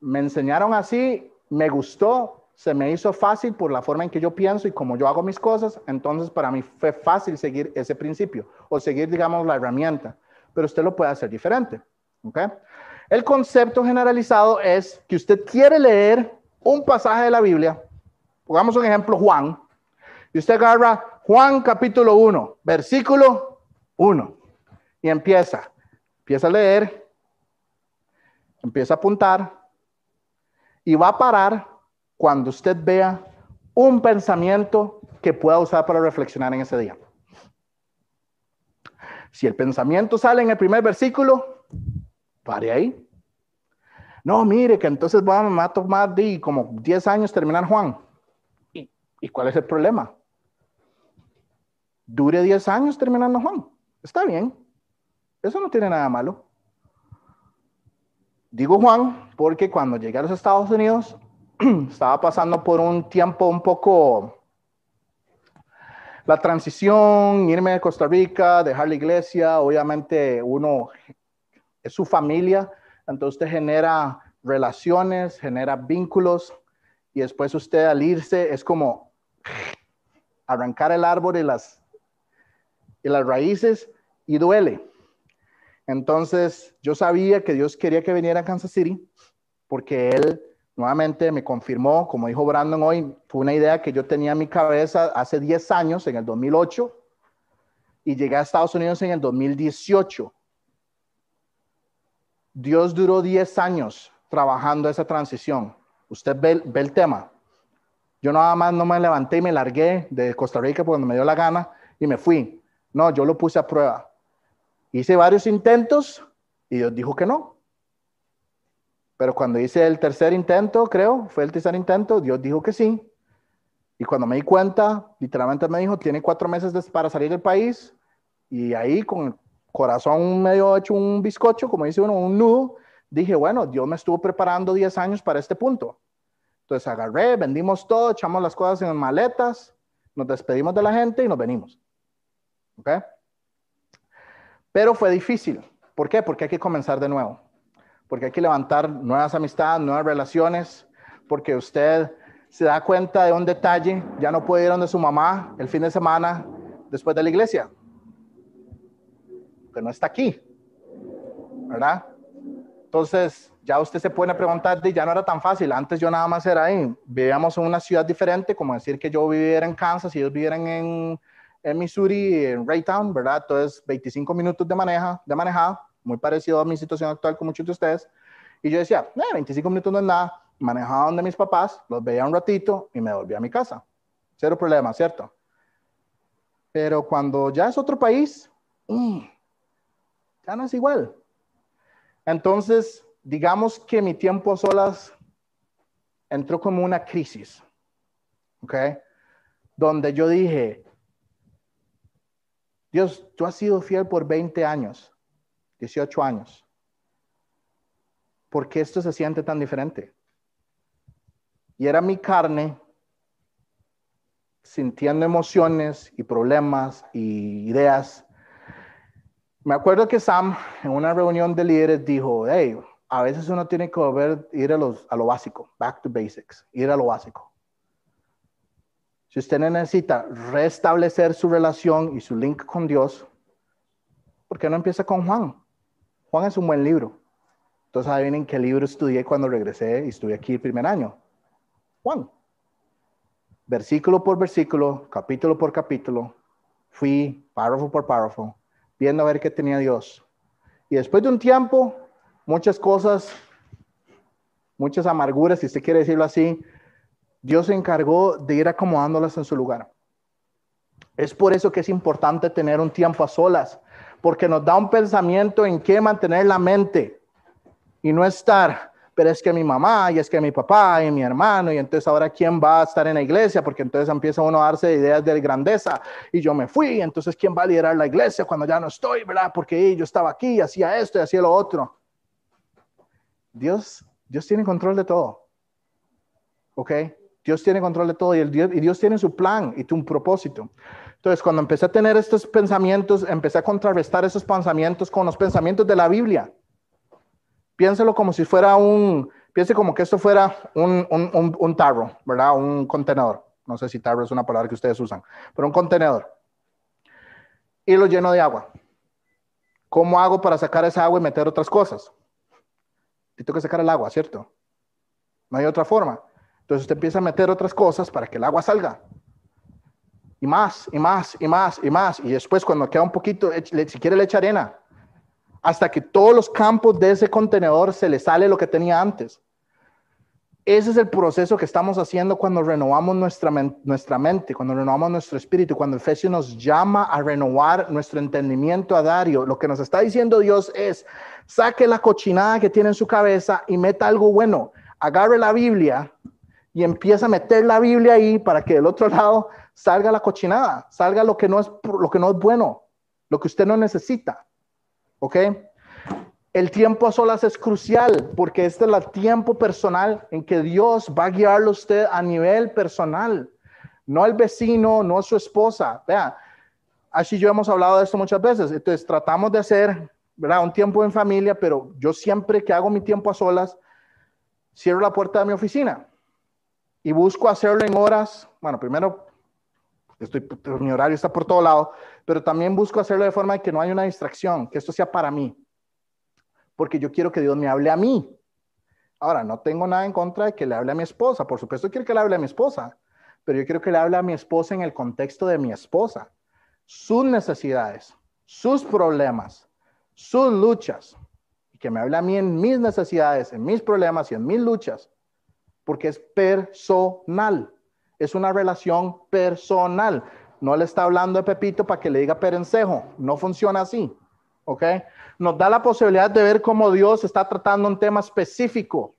Me enseñaron así, me gustó, se me hizo fácil por la forma en que yo pienso y como yo hago mis cosas, entonces para mí fue fácil seguir ese principio o seguir, digamos, la herramienta. Pero usted lo puede hacer diferente. ¿okay? El concepto generalizado es que usted quiere leer un pasaje de la Biblia, pongamos un ejemplo, Juan, y usted agarra Juan capítulo 1, versículo 1, y empieza, empieza a leer, empieza a apuntar, y va a parar cuando usted vea un pensamiento que pueda usar para reflexionar en ese día. Si el pensamiento sale en el primer versículo, pare ahí. No, mire, que entonces vamos a tomar de como 10 años terminar Juan. ¿Y, ¿Y cuál es el problema? Dure 10 años terminando Juan. Está bien. Eso no tiene nada malo. Digo Juan porque cuando llegué a los Estados Unidos *clears throat* estaba pasando por un tiempo un poco la transición, irme de Costa Rica, dejar la iglesia, obviamente uno es su familia, entonces usted genera relaciones, genera vínculos y después usted al irse es como arrancar el árbol y las, y las raíces y duele. Entonces yo sabía que Dios quería que viniera a Kansas City porque Él nuevamente me confirmó, como dijo Brandon hoy, fue una idea que yo tenía en mi cabeza hace 10 años, en el 2008, y llegué a Estados Unidos en el 2018. Dios duró 10 años trabajando esa transición. Usted ve, el tema. Yo nada más no me levanté y me largué de Costa Rica cuando me dio la gana y me fui. No, yo lo puse a prueba. Hice varios intentos y Dios dijo que no. Pero cuando hice el tercer intento, creo, fue el tercer intento, Dios dijo que sí. Y cuando me di cuenta, literalmente me dijo, tiene cuatro meses para salir del país. Y ahí con corazón medio hecho un bizcocho, como dice uno, un nudo, dije, bueno, Dios me estuvo preparando 10 años para este punto. Entonces agarré, vendimos todo, echamos las cosas en maletas, nos despedimos de la gente y nos venimos. ¿Ok? Pero fue difícil. ¿Por qué? Porque hay que comenzar de nuevo. Porque hay que levantar nuevas amistades, nuevas relaciones, porque usted se da cuenta de un detalle, ya no puede ir donde su mamá el fin de semana después de la iglesia no está aquí, ¿verdad? Entonces, ya usted se puede preguntar, ya no era tan fácil, antes yo nada más era ahí, vivíamos en una ciudad diferente, como decir que yo viviera en Kansas y ellos vivieran en, en Missouri, en Raytown, ¿verdad? Entonces, 25 minutos de, maneja, de manejada, muy parecido a mi situación actual con muchos de ustedes. Y yo decía, 25 minutos no es nada, manejaba donde mis papás, los veía un ratito y me volvía a mi casa. Cero problema, ¿cierto? Pero cuando ya es otro país, mm, ya no es igual. Entonces, digamos que mi tiempo a solas entró como una crisis, ¿ok? Donde yo dije, Dios, tú has sido fiel por 20 años, 18 años. ¿Por qué esto se siente tan diferente? Y era mi carne sintiendo emociones y problemas y ideas me acuerdo que Sam en una reunión de líderes dijo, hey, a veces uno tiene que volver, ir a, los, a lo básico, back to basics, ir a lo básico. Si usted necesita restablecer su relación y su link con Dios, ¿por qué no empieza con Juan? Juan es un buen libro. Entonces adivinen qué libro estudié cuando regresé y estuve aquí el primer año. Juan. Versículo por versículo, capítulo por capítulo, fui párrafo por párrafo viendo a ver qué tenía Dios. Y después de un tiempo, muchas cosas, muchas amarguras, si usted quiere decirlo así, Dios se encargó de ir acomodándolas en su lugar. Es por eso que es importante tener un tiempo a solas, porque nos da un pensamiento en qué mantener la mente y no estar, pero es que mi mamá y es que mi papá y mi hermano y entonces ahora quién va a estar en la iglesia, porque entonces empieza uno a darse ideas de grandeza y yo me fui, entonces quién va a liderar la iglesia cuando ya no estoy, ¿verdad? Porque yo estaba aquí, hacía esto y hacía lo otro. Dios, Dios tiene control de todo. ¿Ok? Dios tiene control de todo y, Dios, y Dios tiene su plan y un propósito. Entonces, cuando empecé a tener estos pensamientos, empecé a contrarrestar esos pensamientos con los pensamientos de la Biblia. Piénselo como si fuera un, piense como que esto fuera un, un, un, tarro, ¿verdad? Un contenedor. No sé si tarro es una palabra que ustedes usan, pero un contenedor. Y lo lleno de agua. ¿Cómo hago para sacar esa agua y meter otras cosas? Tengo que sacar el agua, ¿cierto? No hay otra forma. Entonces usted empieza a meter otras cosas para que el agua salga. Y más, y más, y más, y más. Y después cuando queda un poquito, si quiere le echa arena. Hasta que todos los campos de ese contenedor se le sale lo que tenía antes. Ese es el proceso que estamos haciendo cuando renovamos nuestra, nuestra mente, cuando renovamos nuestro espíritu, cuando Efesios nos llama a renovar nuestro entendimiento a Dario. Lo que nos está diciendo Dios es, saque la cochinada que tiene en su cabeza y meta algo bueno. Agarre la Biblia y empieza a meter la Biblia ahí para que del otro *laughs* lado salga la cochinada, salga lo que no es, lo que no es bueno, lo que usted no necesita. ¿Ok? El tiempo a solas es crucial porque este es el tiempo personal en que Dios va a guiarlo a usted a nivel personal, no el vecino, no su esposa. Vea, así yo hemos hablado de esto muchas veces. Entonces tratamos de hacer, ¿verdad? Un tiempo en familia, pero yo siempre que hago mi tiempo a solas, cierro la puerta de mi oficina y busco hacerlo en horas, bueno, primero estoy, mi horario está por todo lado, pero también busco hacerlo de forma que no haya una distracción, que esto sea para mí porque yo quiero que Dios me hable a mí. Ahora, no tengo nada en contra de que le hable a mi esposa. Por supuesto, quiero que le hable a mi esposa, pero yo quiero que le hable a mi esposa en el contexto de mi esposa. Sus necesidades, sus problemas, sus luchas. Y que me hable a mí en mis necesidades, en mis problemas y en mis luchas. Porque es personal. Es una relación personal. No le está hablando de Pepito para que le diga perencejo. No funciona así. ¿Ok? nos da la posibilidad de ver cómo Dios está tratando un tema específico.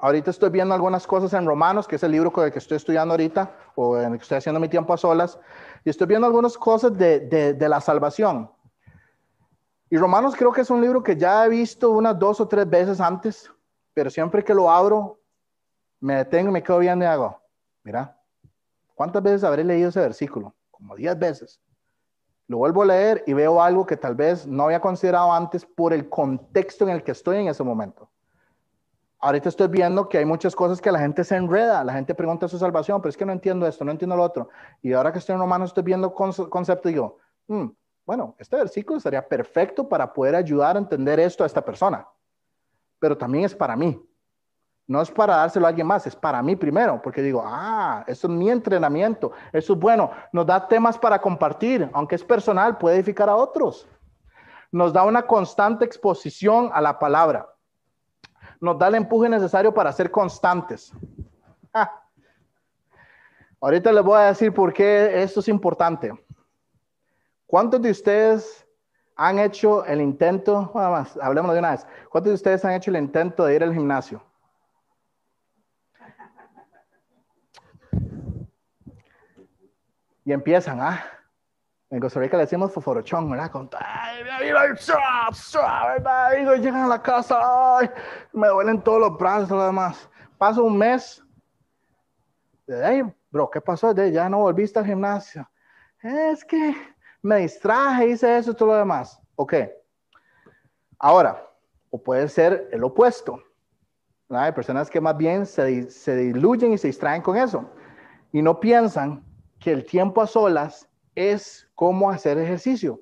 Ahorita estoy viendo algunas cosas en Romanos, que es el libro con el que estoy estudiando ahorita, o en el que estoy haciendo mi tiempo a solas, y estoy viendo algunas cosas de, de, la salvación. Y Romanos creo que es un libro que ya he visto unas dos o tres veces antes, pero siempre que lo abro, me detengo me quedo viendo y hago, mira, ¿cuántas veces habré leído ese versículo? Como diez veces. Lo vuelvo a leer y veo algo que tal vez no había considerado antes por el contexto en el que estoy en ese momento. Ahorita estoy viendo que hay muchas cosas que la gente se enreda, la gente pregunta su salvación, pero es que no entiendo esto, no entiendo lo otro. Y ahora que estoy en Romanos estoy viendo concepto y digo, mm, bueno, este versículo sería perfecto para poder ayudar a entender esto a esta persona, pero también es para mí. No es para dárselo a alguien más, es para mí primero, porque digo, ah, eso es mi entrenamiento, eso es bueno, nos da temas para compartir, aunque es personal, puede edificar a otros. Nos da una constante exposición a la palabra. Nos da el empuje necesario para ser constantes. Ah. Ahorita les voy a decir por qué esto es importante. ¿Cuántos de ustedes han hecho el intento, más, hablemos de una vez, cuántos de ustedes han hecho el intento de ir al gimnasio? Y empiezan, ah, en Costa Rica le decimos foforochón, ¿verdad? Con, ay, llegan a la casa, ay, me duelen todos los brazos y lo demás. Paso un mes, ay, bro, ¿qué pasó? De, ya no volviste al gimnasio. Es que me distraje, hice eso y todo lo demás. Ok. Ahora, o puede ser el opuesto. Hay personas que más bien se, se diluyen y se distraen con eso y no piensan que el tiempo a solas es como hacer ejercicio.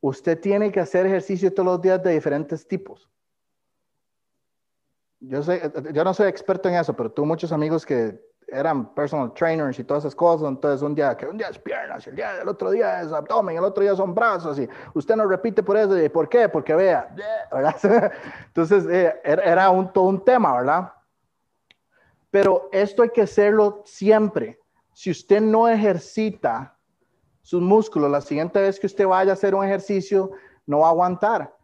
Usted tiene que hacer ejercicio todos los días de diferentes tipos. Yo, sé, yo no soy experto en eso, pero tengo muchos amigos que eran personal trainers y todas esas cosas, entonces un día que un día es piernas, el día del otro día es abdomen, el otro día son brazos y usted no repite por eso, ¿y por qué? Porque vea, ¿verdad? *laughs* Entonces eh, era un, todo un tema, ¿verdad? Pero esto hay que hacerlo siempre. Si usted no ejercita sus músculos, la siguiente vez que usted vaya a hacer un ejercicio, no va a aguantar.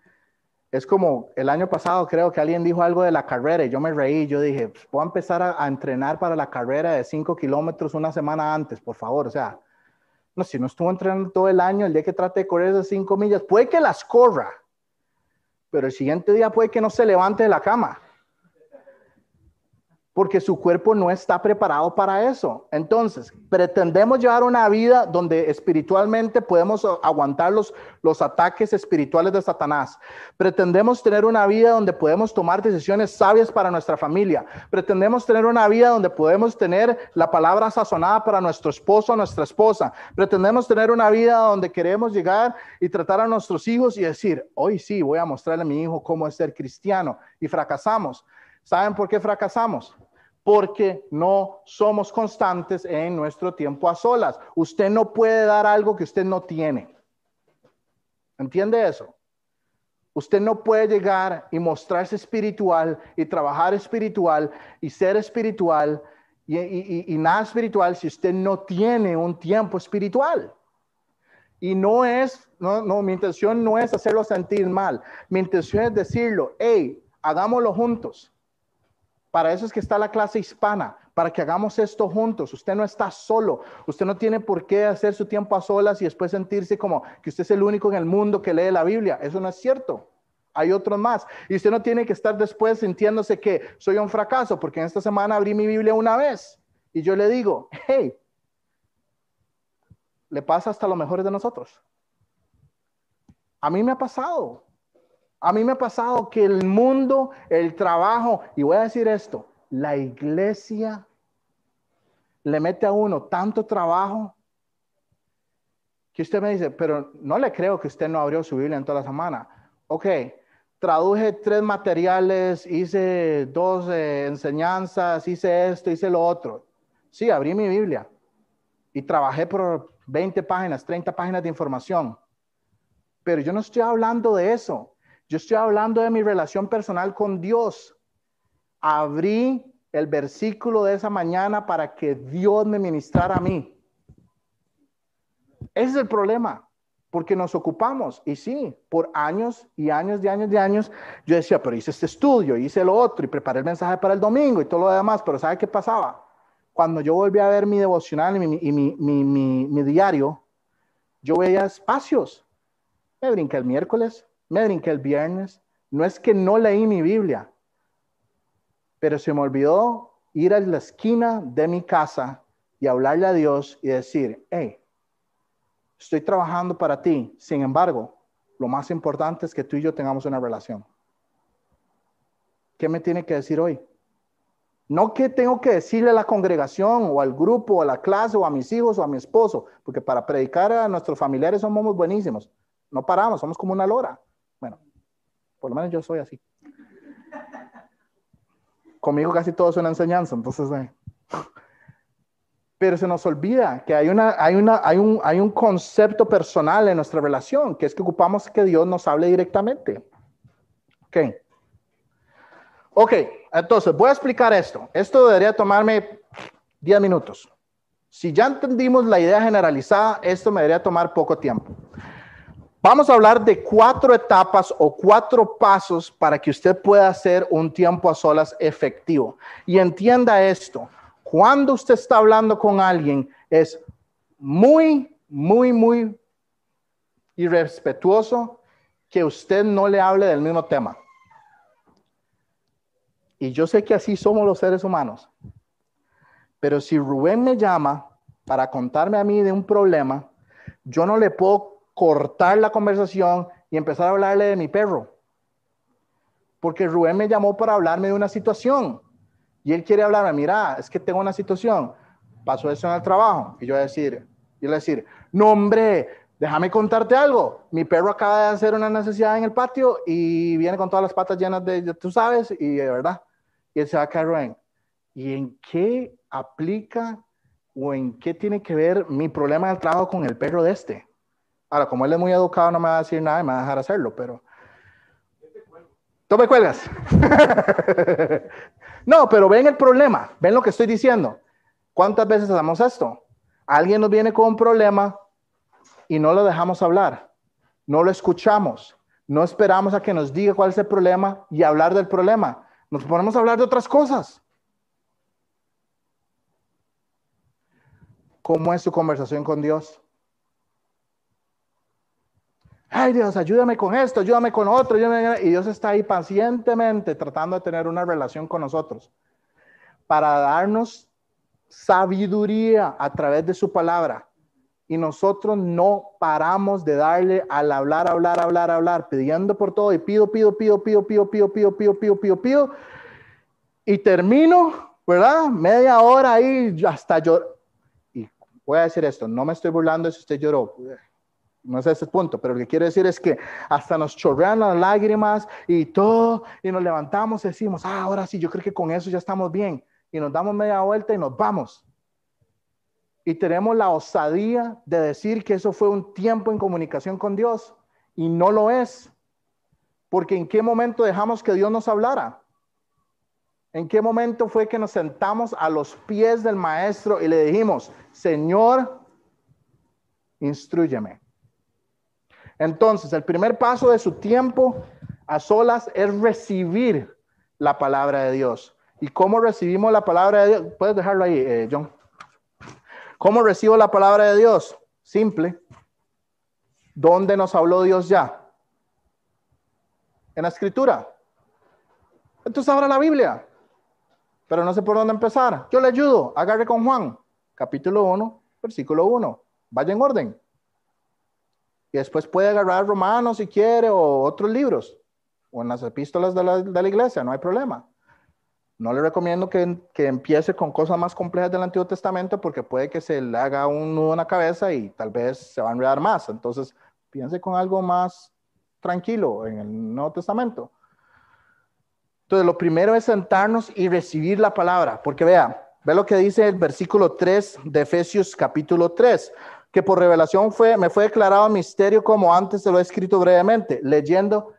Es como el año pasado creo que alguien dijo algo de la carrera y yo me reí, yo dije, pues, voy a empezar a, entrenar para la carrera de 5 kilómetros una semana antes, por favor, o sea, no, si no estuvo entrenando todo el año, el día que trate de correr esas 5 millas, puede que las corra, pero el siguiente día puede que no se levante de la cama porque su cuerpo no está preparado para eso. Entonces, pretendemos llevar una vida donde espiritualmente podemos aguantar los, los ataques espirituales de Satanás. Pretendemos tener una vida donde podemos tomar decisiones sabias para nuestra familia. Pretendemos tener una vida donde podemos tener la palabra sazonada para nuestro esposo o nuestra esposa. Pretendemos tener una vida donde queremos llegar y tratar a nuestros hijos y decir, hoy sí, voy a mostrarle a mi hijo cómo es ser cristiano. Y fracasamos. ¿Saben por qué fracasamos? Porque no somos constantes en nuestro tiempo a solas. Usted no puede dar algo que usted no tiene. ¿Entiende eso? Usted no puede llegar y mostrarse espiritual y trabajar espiritual y ser espiritual y, nada espiritual si usted no tiene un tiempo espiritual. Y no es, no, no, mi intención no es hacerlo sentir mal. Mi intención es decirlo, hey, hagámoslo juntos. Para eso es que está la clase hispana, para que hagamos esto juntos. Usted no está solo. Usted no tiene por qué hacer su tiempo a solas y después sentirse como que usted es el único en el mundo que lee la Biblia. Eso no es cierto. Hay otros más. Y usted no tiene que estar después sintiéndose que soy un fracaso, porque en esta semana abrí mi Biblia una vez y yo le digo, hey, le pasa hasta los mejores de nosotros. A mí me ha pasado. A mí me ha pasado que el mundo, el trabajo, y voy a decir esto, la iglesia le mete a uno tanto trabajo que usted me dice, pero no le creo que usted no abrió su Biblia en toda la semana. Ok, traduje tres materiales, hice dos eh, enseñanzas, hice esto, hice lo otro. Sí, abrí mi Biblia y trabajé por 20 páginas, 30 páginas de información. Pero yo no estoy hablando de eso. Yo estoy hablando de mi relación personal con Dios. Abrí el versículo de esa mañana para que Dios me ministrara a mí. Ese es el problema, porque nos ocupamos. Y sí, por años y años y años y años, yo decía, pero hice este estudio, hice lo otro y preparé el mensaje para el domingo y todo lo demás, pero ¿sabe qué pasaba? Cuando yo volví a ver mi devocional y mi, mi, mi, mi diario, yo veía espacios. Me brinqué el miércoles, me brinqué el viernes. No es que no leí mi Biblia, pero se me olvidó ir a la esquina de mi casa y hablarle a Dios y decir, hey, estoy trabajando para ti. Sin embargo, lo más importante es que tú y yo tengamos una relación. ¿Qué me tiene que decir hoy? No que tengo que decirle a la congregación o al grupo o a la clase o a mis hijos o a mi esposo, porque para predicar a nuestros familiares somos buenísimos. No paramos, somos como una lora. Por lo menos yo soy así. Conmigo casi todo es una enseñanza, entonces... Eh. Pero se nos olvida que hay, una, hay, una, hay, un, hay un concepto personal en nuestra relación, que es que ocupamos que Dios nos hable directamente. Ok. Ok, entonces voy a explicar esto. Esto debería tomarme 10 minutos. Si ya entendimos la idea generalizada, esto me debería tomar poco tiempo. Vamos a hablar de cuatro etapas o cuatro pasos para que usted pueda hacer un tiempo a solas efectivo. Y entienda esto, cuando usted está hablando con alguien es muy, muy, muy irrespetuoso que usted no le hable del mismo tema. Y yo sé que así somos los seres humanos. Pero si Rubén me llama para contarme a mí de un problema, yo no le puedo cortar la conversación y empezar a hablarle de mi perro. Porque Rubén me llamó para hablarme de una situación y él quiere hablarme, mira, es que tengo una situación, pasó eso en el trabajo. Y yo voy a decir, yo le decir, no hombre, déjame contarte algo. Mi perro acaba de hacer una necesidad en el patio y viene con todas las patas llenas de, tú sabes, y de verdad. Y él se va a caer Rubén. ¿Y en qué aplica o en qué tiene que ver mi problema del trabajo con el perro de este. Ahora, como él es muy educado, no me va a decir nada y me va a dejar hacerlo, pero... Tú me cuelgas. *laughs* no, pero ven el problema, ven lo que estoy diciendo. ¿Cuántas veces hacemos esto? Alguien nos viene con un problema y no lo dejamos hablar, no lo escuchamos, no esperamos a que nos diga cuál es el problema y hablar del problema. Nos ponemos a hablar de otras cosas. ¿Cómo es su conversación con Dios? Ay Dios, ayúdame con esto, ayúdame con otro. Y Dios está ahí pacientemente tratando de tener una relación con nosotros para darnos sabiduría a través de su palabra. Y nosotros no paramos de darle al hablar, hablar, hablar, hablar, pidiendo por todo y pido, pido, pido, pido, pido, pido, pido, pido, pido, pido, pido. Y termino, ¿verdad? Media hora ahí hasta yo voy a decir esto, no me estoy burlando si usted lloró, no es ese punto, pero lo que quiero decir es que hasta nos chorrean las lágrimas y todo, y nos levantamos y decimos, ah, ahora sí, yo creo que con eso ya estamos bien, y nos damos media vuelta y nos vamos. Y tenemos la osadía de decir que eso fue un tiempo en comunicación con Dios, y no lo es, porque en qué momento dejamos que Dios nos hablara. ¿En qué momento fue que nos sentamos a los pies del maestro y le dijimos, Señor, instruyeme? Entonces, el primer paso de su tiempo a solas es recibir la palabra de Dios. ¿Y cómo recibimos la palabra de Dios? Puedes dejarlo ahí, eh, John. ¿Cómo recibo la palabra de Dios? Simple. ¿Dónde nos habló Dios ya? En la escritura. Entonces abra la Biblia pero no sé por dónde empezar. Yo le ayudo, agarre con Juan, capítulo 1, versículo 1. Vaya en orden. Y después puede agarrar Romanos si quiere o otros libros, o en las epístolas de la, de la iglesia, no hay problema. No le recomiendo que, que, empiece con cosas más complejas del Antiguo Testamento porque puede que se le haga un nudo en la cabeza y tal vez se va a enredar más. Entonces, piense con algo más tranquilo en el Nuevo Testamento. Entonces, lo primero es sentarnos y recibir la palabra, porque vea, ve lo que dice el versículo 3 de Efesios capítulo 3, que por revelación fue, me fue declarado misterio como antes se lo he escrito brevemente, leyendo,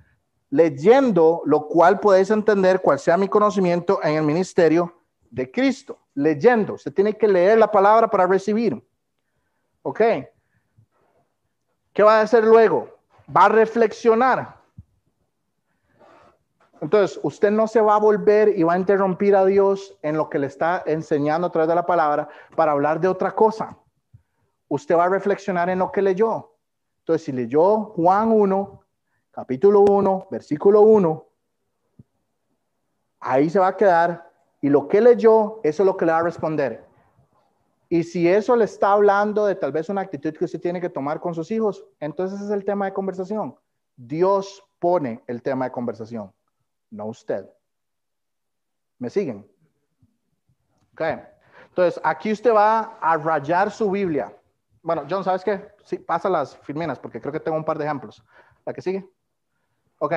leyendo, lo cual podéis entender cuál sea mi conocimiento en el ministerio de Cristo. Leyendo, usted tiene que leer la palabra para recibir. ¿Ok? ¿Qué va a hacer luego? Va a reflexionar. Entonces, usted no se va a volver y va a interrumpir a Dios en lo que le está enseñando a través de la palabra para hablar de otra cosa. Usted va a reflexionar en lo que leyó. Entonces, si leyó Juan 1, capítulo 1, versículo 1, ahí se va a quedar y lo que leyó, eso es lo que le va a responder. Y si eso le está hablando de tal vez una actitud que usted tiene que tomar con sus hijos, entonces es el tema de conversación. Dios pone el tema de conversación no usted. ¿Me siguen? Ok. Entonces, aquí usted va a rayar su Biblia. Bueno, John, ¿sabes qué? Sí, pasa las filminas porque creo que tengo un par de ejemplos. ¿La que sigue? Ok.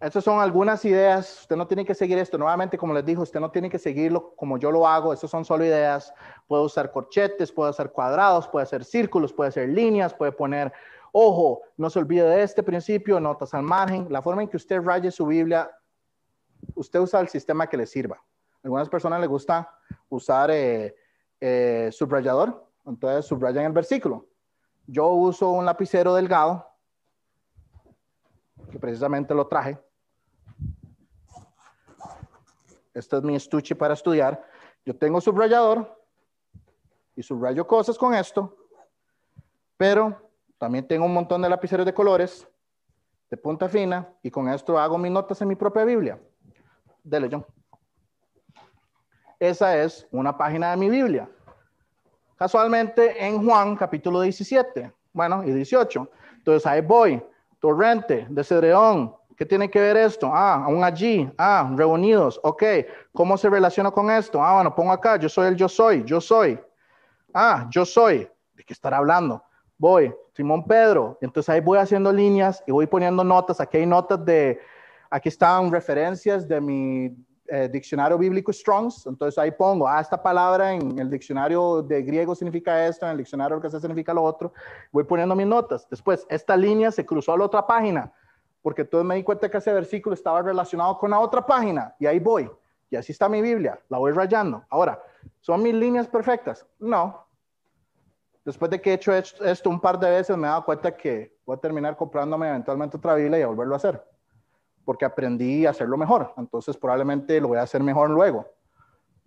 Estas son algunas ideas. Usted no tiene que seguir esto. Nuevamente, como les dijo, usted no tiene que seguirlo como yo lo hago. Estas son solo ideas. Puede usar corchetes, puede hacer cuadrados, puede hacer círculos, puede hacer líneas, puede poner, ojo, no se olvide de este principio, notas al margen. La forma en que usted raye su Biblia usted usa el sistema que le sirva. A algunas personas les gusta usar eh, eh, subrayador, entonces subrayan el versículo. Yo uso un lapicero delgado, que precisamente lo traje. Este es mi estuche para estudiar. Yo tengo subrayador y subrayo cosas con esto, pero también tengo un montón de lapiceros de colores, de punta fina, y con esto hago mis notas en mi propia Biblia. Dele, John. Esa es una página de mi Biblia. Casualmente en Juan capítulo 17, bueno, y 18. Entonces ahí voy, torrente de Cedreón. ¿Qué tiene que ver esto? Ah, aún allí. Ah, reunidos. Ok. ¿Cómo se relaciona con esto? Ah, bueno, pongo acá. Yo soy el yo soy. Yo soy. Ah, yo soy. ¿De qué estará hablando? Voy. Simón Pedro. Entonces ahí voy haciendo líneas y voy poniendo notas. Aquí hay notas de Aquí están referencias de mi eh, diccionario bíblico Strongs, entonces ahí pongo, ah, esta palabra en el diccionario de griego significa esto, en el diccionario que significa lo otro, voy poniendo mis notas. Después, esta línea se cruzó a la otra página, porque entonces me di cuenta que ese versículo estaba relacionado con la otra página, y ahí voy. Y así está mi Biblia, la voy rayando. Ahora, ¿son mis líneas perfectas? No. Después de que he hecho esto un par de veces, me he dado cuenta que voy a terminar comprándome eventualmente otra Biblia y a volverlo a hacer porque aprendí a hacerlo mejor. Entonces probablemente lo voy a hacer mejor luego.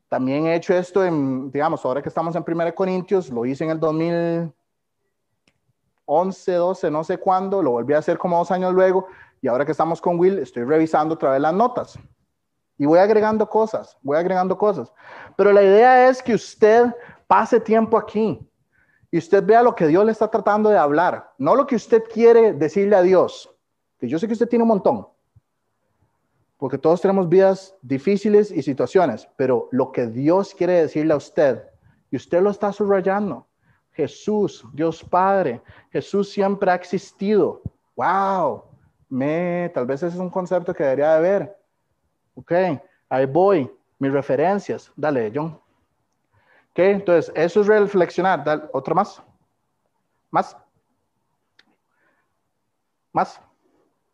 También he hecho esto en, digamos, ahora que estamos en 1 Corintios, lo hice en el 2011, 12, no sé cuándo, lo volví a hacer como dos años luego, y ahora que estamos con Will, estoy revisando otra vez las notas. Y voy agregando cosas, voy agregando cosas. Pero la idea es que usted pase tiempo aquí y usted vea lo que Dios le está tratando de hablar, no lo que usted quiere decirle a Dios, que yo sé que usted tiene un montón, porque todos tenemos vidas difíciles y situaciones, pero lo que Dios quiere decirle a usted, y usted lo está subrayando, Jesús, Dios Padre, Jesús siempre ha existido. ¡Wow! Me, tal vez ese es un concepto que debería de ver. Ok, ahí voy, mis referencias. Dale, John. Ok, entonces, eso es reflexionar. ¿Otro más? ¿Más? ¿Más?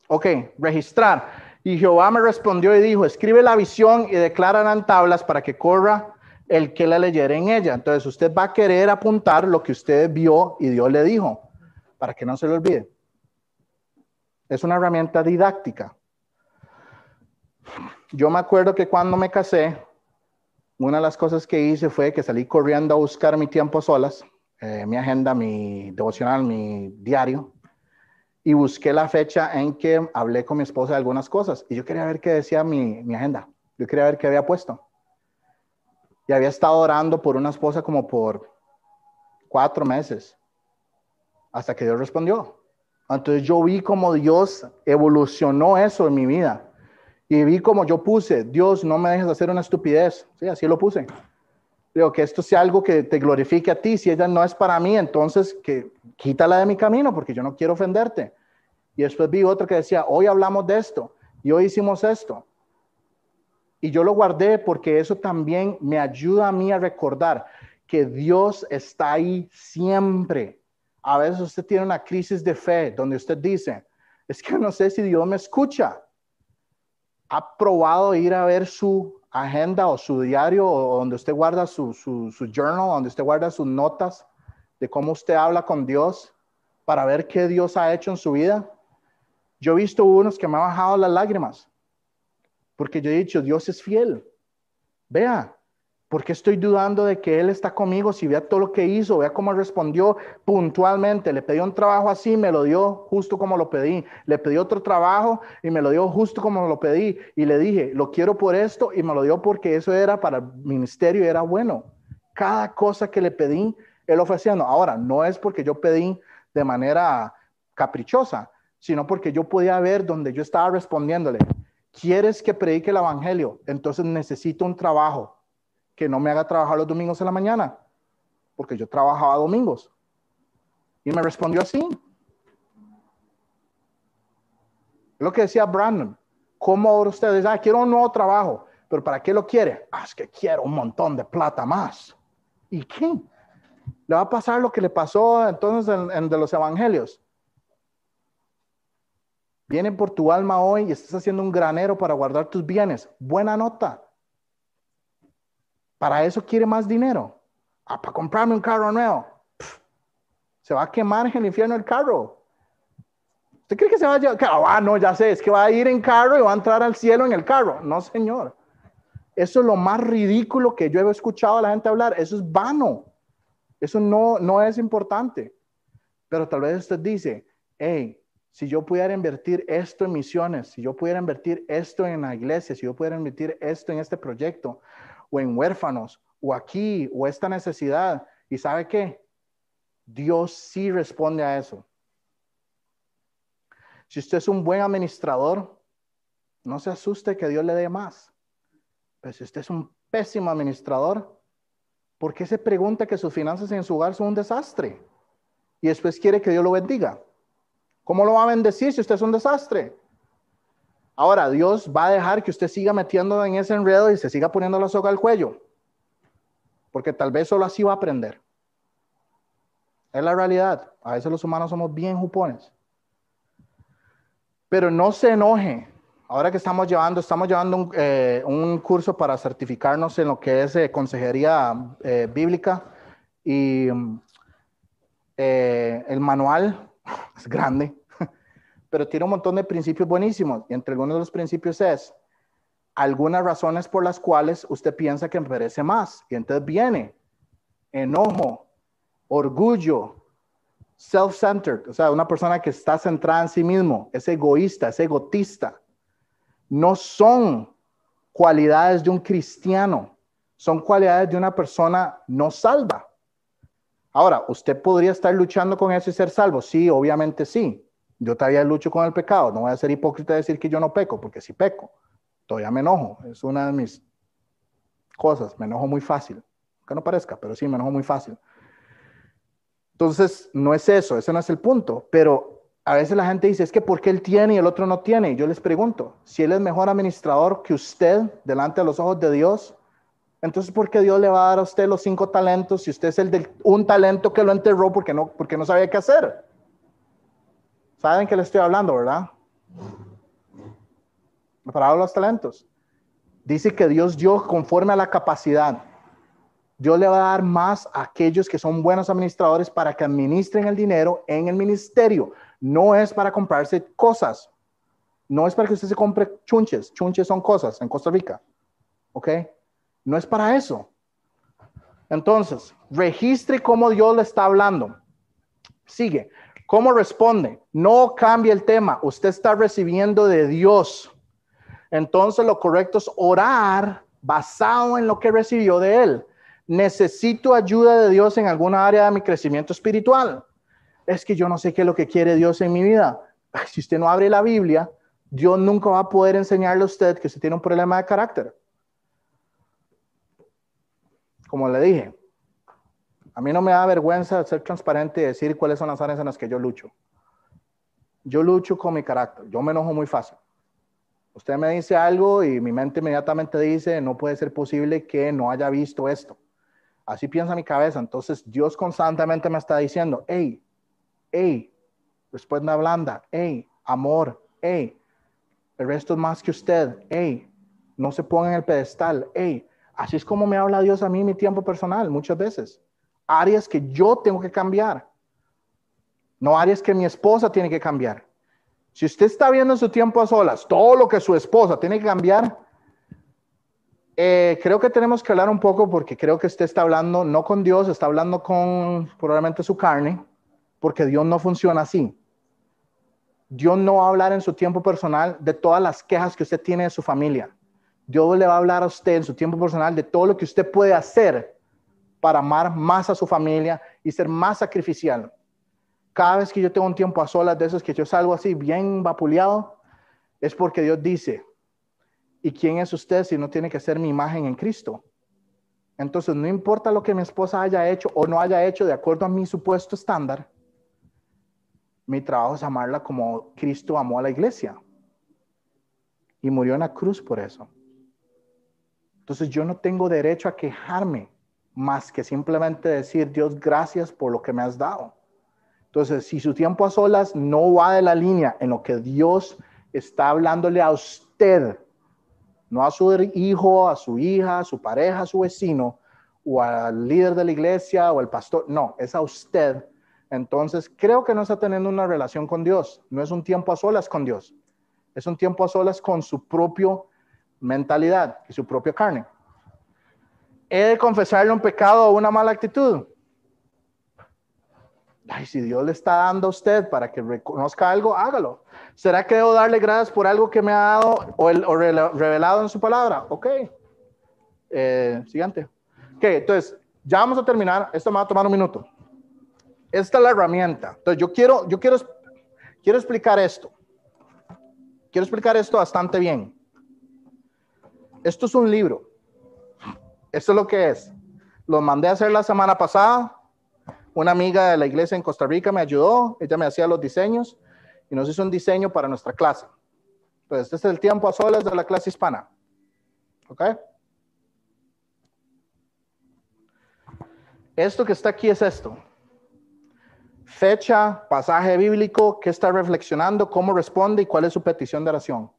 Ok, registrar. Y Jehová me respondió y dijo, escribe la visión y declara en tablas para que corra el que la leyera en ella. Entonces usted va a querer apuntar lo que usted vio y Dios le dijo, para que no se le olvide. Es una herramienta didáctica. Yo me acuerdo que cuando me casé, una de las cosas que hice fue que salí corriendo a buscar mi tiempo solas, eh, mi agenda, mi devocional, mi diario, y busqué la fecha en que hablé con mi esposa de algunas cosas y yo quería ver qué decía mi, mi agenda. Yo quería ver qué había puesto. Y había estado orando por una esposa como por cuatro meses hasta que Dios respondió. Entonces yo vi cómo Dios evolucionó eso en mi vida. Y vi como yo puse, Dios, no me dejes hacer una estupidez. Sí, así lo puse. Digo, que esto sea algo que te glorifique a ti. Si ella no es para mí, entonces que quítala de mi camino porque yo no quiero ofenderte. Y después vi otro que decía, hoy hablamos de esto y hoy hicimos esto. Y yo lo guardé porque eso también me ayuda a mí a recordar que Dios está ahí siempre. A veces usted tiene una crisis de fe donde usted dice, es que no sé si Dios me escucha. ¿Ha probado ir a ver su agenda o su diario o donde usted guarda su, su, su journal, donde usted guarda sus notas de cómo usted habla con Dios para ver qué Dios ha hecho en su vida. Yo he visto unos que me han bajado las lágrimas porque yo he dicho, Dios es fiel. Vea, ¿Por qué estoy dudando de que Él está conmigo? Si vea todo lo que hizo, vea cómo respondió puntualmente. Le pedí un trabajo así, me lo dio justo como lo pedí. Le pedí otro trabajo y me lo dio justo como lo pedí. Y le dije, lo quiero por esto y me lo dio porque eso era para el ministerio y era bueno. Cada cosa que le pedí, Él ofreciendo. Ahora, no es porque yo pedí de manera caprichosa, sino porque yo podía ver donde yo estaba respondiéndole. ¿Quieres que predique el Evangelio? Entonces necesito un trabajo que no me haga trabajar los domingos en la mañana, porque yo trabajaba domingos. Y me respondió así. Lo que decía Brandon, ¿cómo ahora ustedes? Ah, quiero un nuevo trabajo, pero ¿para qué lo quiere? Ah, es que quiero un montón de plata más. ¿Y qué? Le va a pasar lo que le pasó entonces en, de los evangelios. Vienen por tu alma hoy y estás haciendo un granero para guardar tus bienes. Buena nota. Para eso quiere más dinero. Ah, para comprarme un carro nuevo. se va a quemar en el infierno el carro. ¿Usted cree que se va a llevar? Ah, no, ya sé, es que va a ir en carro y va a entrar al cielo en el carro. No, señor. Eso es lo más ridículo que yo he escuchado a la gente hablar. Eso es vano. Eso no, no es importante. Pero tal vez usted dice, hey, si yo pudiera invertir esto en misiones, si yo pudiera invertir esto en la iglesia, si yo pudiera invertir esto en este proyecto, o en huérfanos, o aquí, o esta necesidad. ¿Y sabe qué? Dios sí responde a eso. Si usted es un buen administrador, no se asuste que Dios le dé más. Pero si usted es un pésimo administrador, ¿por qué se pregunta que sus finanzas en su hogar son un desastre? Y después quiere que Dios lo bendiga. ¿Cómo lo va a bendecir si usted es un desastre? Ahora, Dios va a dejar que usted siga metiendo en ese enredo y se siga poniendo la soga al cuello, porque tal vez solo así va a aprender. Es la realidad. A veces los humanos somos bien jupones. Pero no se enoje. Ahora que estamos llevando, estamos llevando un, eh, curso para certificarnos en lo que es eh, consejería eh, bíblica y el manual *laughs* es grande, pero tiene un montón de principios buenísimos. Y entre algunos de los principios es algunas razones por las cuales usted piensa que merece más. Y entonces viene enojo, orgullo, self-centered, o sea, una persona que está centrada en sí mismo, es egoísta, es egotista. No son cualidades de un cristiano, son cualidades de una persona no salva. Ahora, ¿usted podría estar luchando con eso y ser salvo? Sí, obviamente sí. Yo todavía lucho con el pecado. No voy a ser hipócrita y decir que yo no peco, porque si peco, todavía me enojo. Es una de mis cosas. Me enojo muy fácil. Que no parezca, pero sí, me enojo muy fácil. Entonces, no es eso, ese no es el punto, pero a veces la gente dice, es que ¿por qué él tiene y el otro no tiene? yo les pregunto, si él es mejor administrador que usted delante de los ojos de Dios, entonces ¿por qué Dios le va a dar a usted los cinco talentos si usted es el de un talento que lo enterró porque no, porque no sabía qué hacer? ¿Saben qué le estoy hablando, verdad? La los talentos. Dice que Dios dio conforme a la capacidad. Dios le va a dar más a aquellos que son buenos administradores para que administren el dinero en el ministerio. No es para comprarse cosas. No es para que usted se compre chunches. Chunches son cosas en Costa Rica. ¿Ok? No es para eso. Entonces, registre cómo Dios le está hablando. Sigue. ¿Cómo responde? No cambie el tema. Usted está recibiendo de Dios. Entonces, lo correcto es orar basado en lo que recibió de Él necesito ayuda de Dios en alguna área de mi crecimiento espiritual. Es que yo no sé qué es lo que quiere Dios en mi vida. si usted no abre la Biblia, Dios nunca va a poder enseñarle a usted que usted tiene un problema de carácter. Como le dije, a mí no me da vergüenza ser transparente y decir cuáles son las áreas en las que yo lucho. Yo lucho con mi carácter. Yo me enojo muy fácil. Usted me dice algo y mi mente inmediatamente dice, no puede ser posible que no haya visto esto. Así piensa mi cabeza. Entonces Dios constantemente me está diciendo, hey, hey, respuesta blanda, hey, amor, hey, el resto es más que usted, hey, no se ponga en el pedestal, hey. Así es como me habla Dios a mí en mi tiempo personal muchas veces. Áreas que yo tengo que cambiar. No áreas que mi esposa tiene que cambiar. Si usted está viendo en su tiempo a solas todo lo que su esposa tiene que cambiar, eh, creo que tenemos que hablar un poco porque creo que usted está hablando no con Dios, está hablando con probablemente su carne, porque Dios no funciona así. Dios no va a hablar en su tiempo personal de todas las quejas que usted tiene de su familia. Dios le va a hablar a usted en su tiempo personal de todo lo que usted puede hacer para amar más a su familia y ser más sacrificial. Cada vez que yo tengo un tiempo a solas de esos que yo salgo así bien vapuleado, es porque Dios dice, ¿Y quién es usted si no tiene que ser mi imagen en Cristo? Entonces, no importa lo que mi esposa haya hecho o no haya hecho de acuerdo a mi supuesto estándar, mi trabajo es amarla como Cristo amó a la iglesia. Y murió en la cruz por eso. Entonces, yo no tengo derecho a quejarme más que simplemente decir, Dios, gracias por lo que me has dado. Entonces, si su tiempo a solas no va de la línea en lo que Dios está hablándole a usted, no a su hijo, a su hija, a su pareja, a su vecino, o al líder de la iglesia o al pastor, no, es a usted. Entonces, creo que no está teniendo una relación con Dios, no es un tiempo a solas con Dios, es un tiempo a solas con su propia mentalidad y su propia carne. ¿He de confesarle un pecado o una mala actitud? Ay, si Dios le está dando a usted para que reconozca algo, hágalo. ¿Será que debo darle gracias por algo que me ha dado o, el, revelado en su palabra? Ok. Eh, siguiente. Ok, entonces, ya vamos a terminar. Esto me va a tomar un minuto. Esta es la herramienta. Entonces, yo quiero, yo quiero, quiero explicar esto. Quiero explicar esto bastante bien. Esto es un libro. Esto es lo que es. Lo mandé a hacer la semana pasada. Una amiga de la iglesia en Costa Rica me ayudó. Ella me hacía los diseños y nos hizo un diseño para nuestra clase. Entonces, este es el tiempo a solas de la clase hispana. ¿Ok? Esto que está aquí es esto. Fecha, pasaje bíblico, qué está reflexionando, cómo responde y cuál es su petición de oración.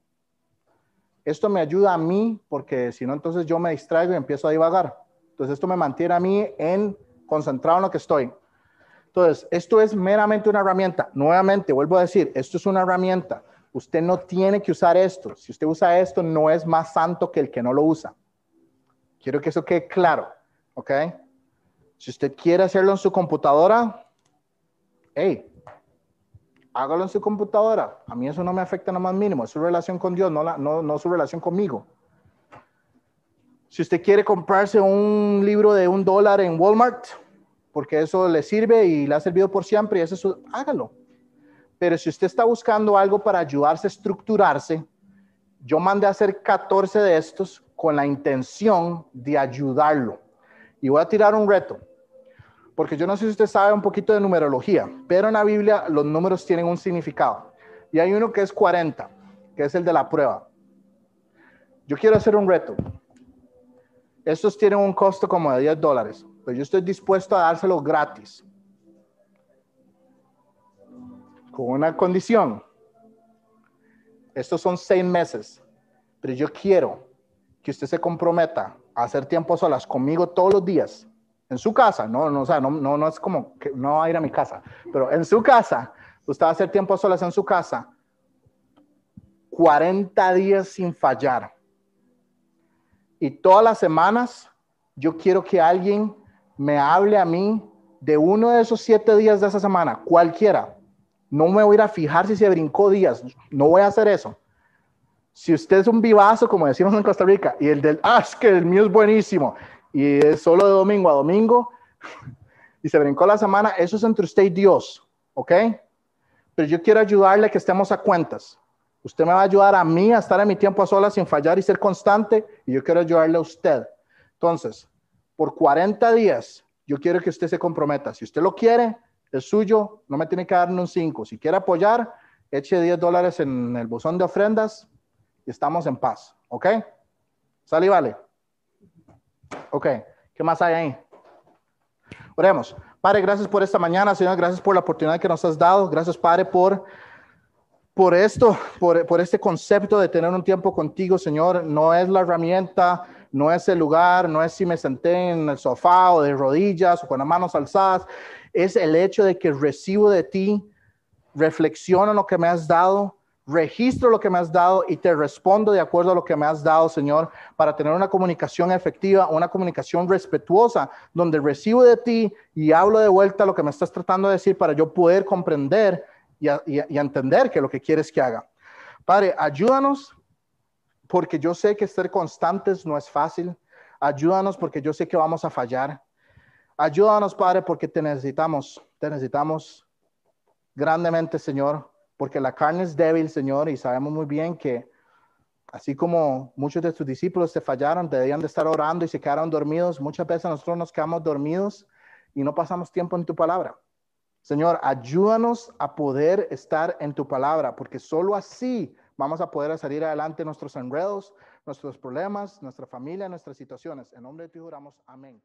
Esto me ayuda a mí porque si no, entonces yo me distraigo y empiezo a divagar. Entonces, esto me mantiene a mí en concentrado en lo que estoy. Entonces, esto es meramente una herramienta. Nuevamente, vuelvo a decir, esto es una herramienta. Usted no tiene que usar esto. Si usted usa esto, no es más santo que el que no lo usa. Quiero que eso quede claro, ¿ok? Si usted quiere hacerlo en su computadora, hey, hágalo en su computadora. A mí eso no me afecta lo más mínimo. Es su relación con Dios, no, no su relación conmigo. Si usted quiere comprarse un libro de un dólar en Walmart, porque eso le sirve y le ha servido por siempre, y eso, hágalo. Pero si usted está buscando algo para ayudarse a estructurarse, yo mandé a hacer 14 de estos con la intención de ayudarlo. Y voy a tirar un reto porque yo no sé si usted sabe un poquito de numerología, pero en la Biblia los números tienen un significado. Y hay uno que es 40, que es el de la prueba. Yo quiero hacer un reto. Estos tienen un costo como de 10 dólares, pero yo estoy dispuesto a dárselo gratis. Con una condición. Estos son seis meses, pero yo quiero que usted se comprometa a hacer tiempo solas conmigo todos los días en su casa, no, no, o sea, no, no, no es como que no va a ir a mi casa, pero en su casa, usted va a hacer tiempo solas en su casa, 40 días sin fallar. Y todas las semanas, yo quiero que alguien me hable a mí de uno de esos siete días de esa semana, cualquiera. No me voy a ir a fijar si se brincó días, no voy a hacer eso. Si usted es un vivazo, como decimos en Costa Rica, y el del, ah, es que el mío es buenísimo, y es solo de domingo a domingo *laughs* y se brincó la semana, eso es entre usted y Dios, ¿ok? Pero yo quiero ayudarle que estemos a cuentas. Usted me va a ayudar a mí a estar en mi tiempo a solas sin fallar y ser constante y yo quiero ayudarle a usted. Entonces, por 40 días, yo quiero que usted se comprometa. Si usted lo quiere, es suyo, no me tiene que dar un 5. Si quiere apoyar, eche 10 dólares en el buzón de ofrendas y estamos en paz, ¿ok? Sale y vale. Ok, ¿qué más hay ahí? Oremos. Padre, gracias por esta mañana, Señor, gracias por la oportunidad que nos has dado. Gracias, Padre, por, por esto, por, por este concepto de tener un tiempo contigo, Señor. No es la herramienta, no es el lugar, no es si me senté en el sofá o de rodillas o con las manos alzadas. Es el hecho de que recibo de ti, reflexiono en lo que me has dado registro lo que me has dado y te respondo de acuerdo a lo que me has dado, Señor, para tener una comunicación efectiva, una comunicación respetuosa, donde recibo de ti y hablo de vuelta lo que me estás tratando de decir para yo poder comprender y, entender que lo que quieres que haga. Padre, ayúdanos porque yo sé que ser constantes no es fácil. Ayúdanos porque yo sé que vamos a fallar. Ayúdanos, Padre, porque te necesitamos, te necesitamos grandemente, Señor porque la carne es débil, Señor, y sabemos muy bien que así como muchos de tus discípulos te fallaron, debían de estar orando y se quedaron dormidos, muchas veces nosotros nos quedamos dormidos y no pasamos tiempo en tu palabra. Señor, ayúdanos a poder estar en tu palabra, porque solo así vamos a poder salir adelante nuestros enredos, nuestros problemas, nuestra familia, nuestras situaciones. En nombre de ti juramos, amén.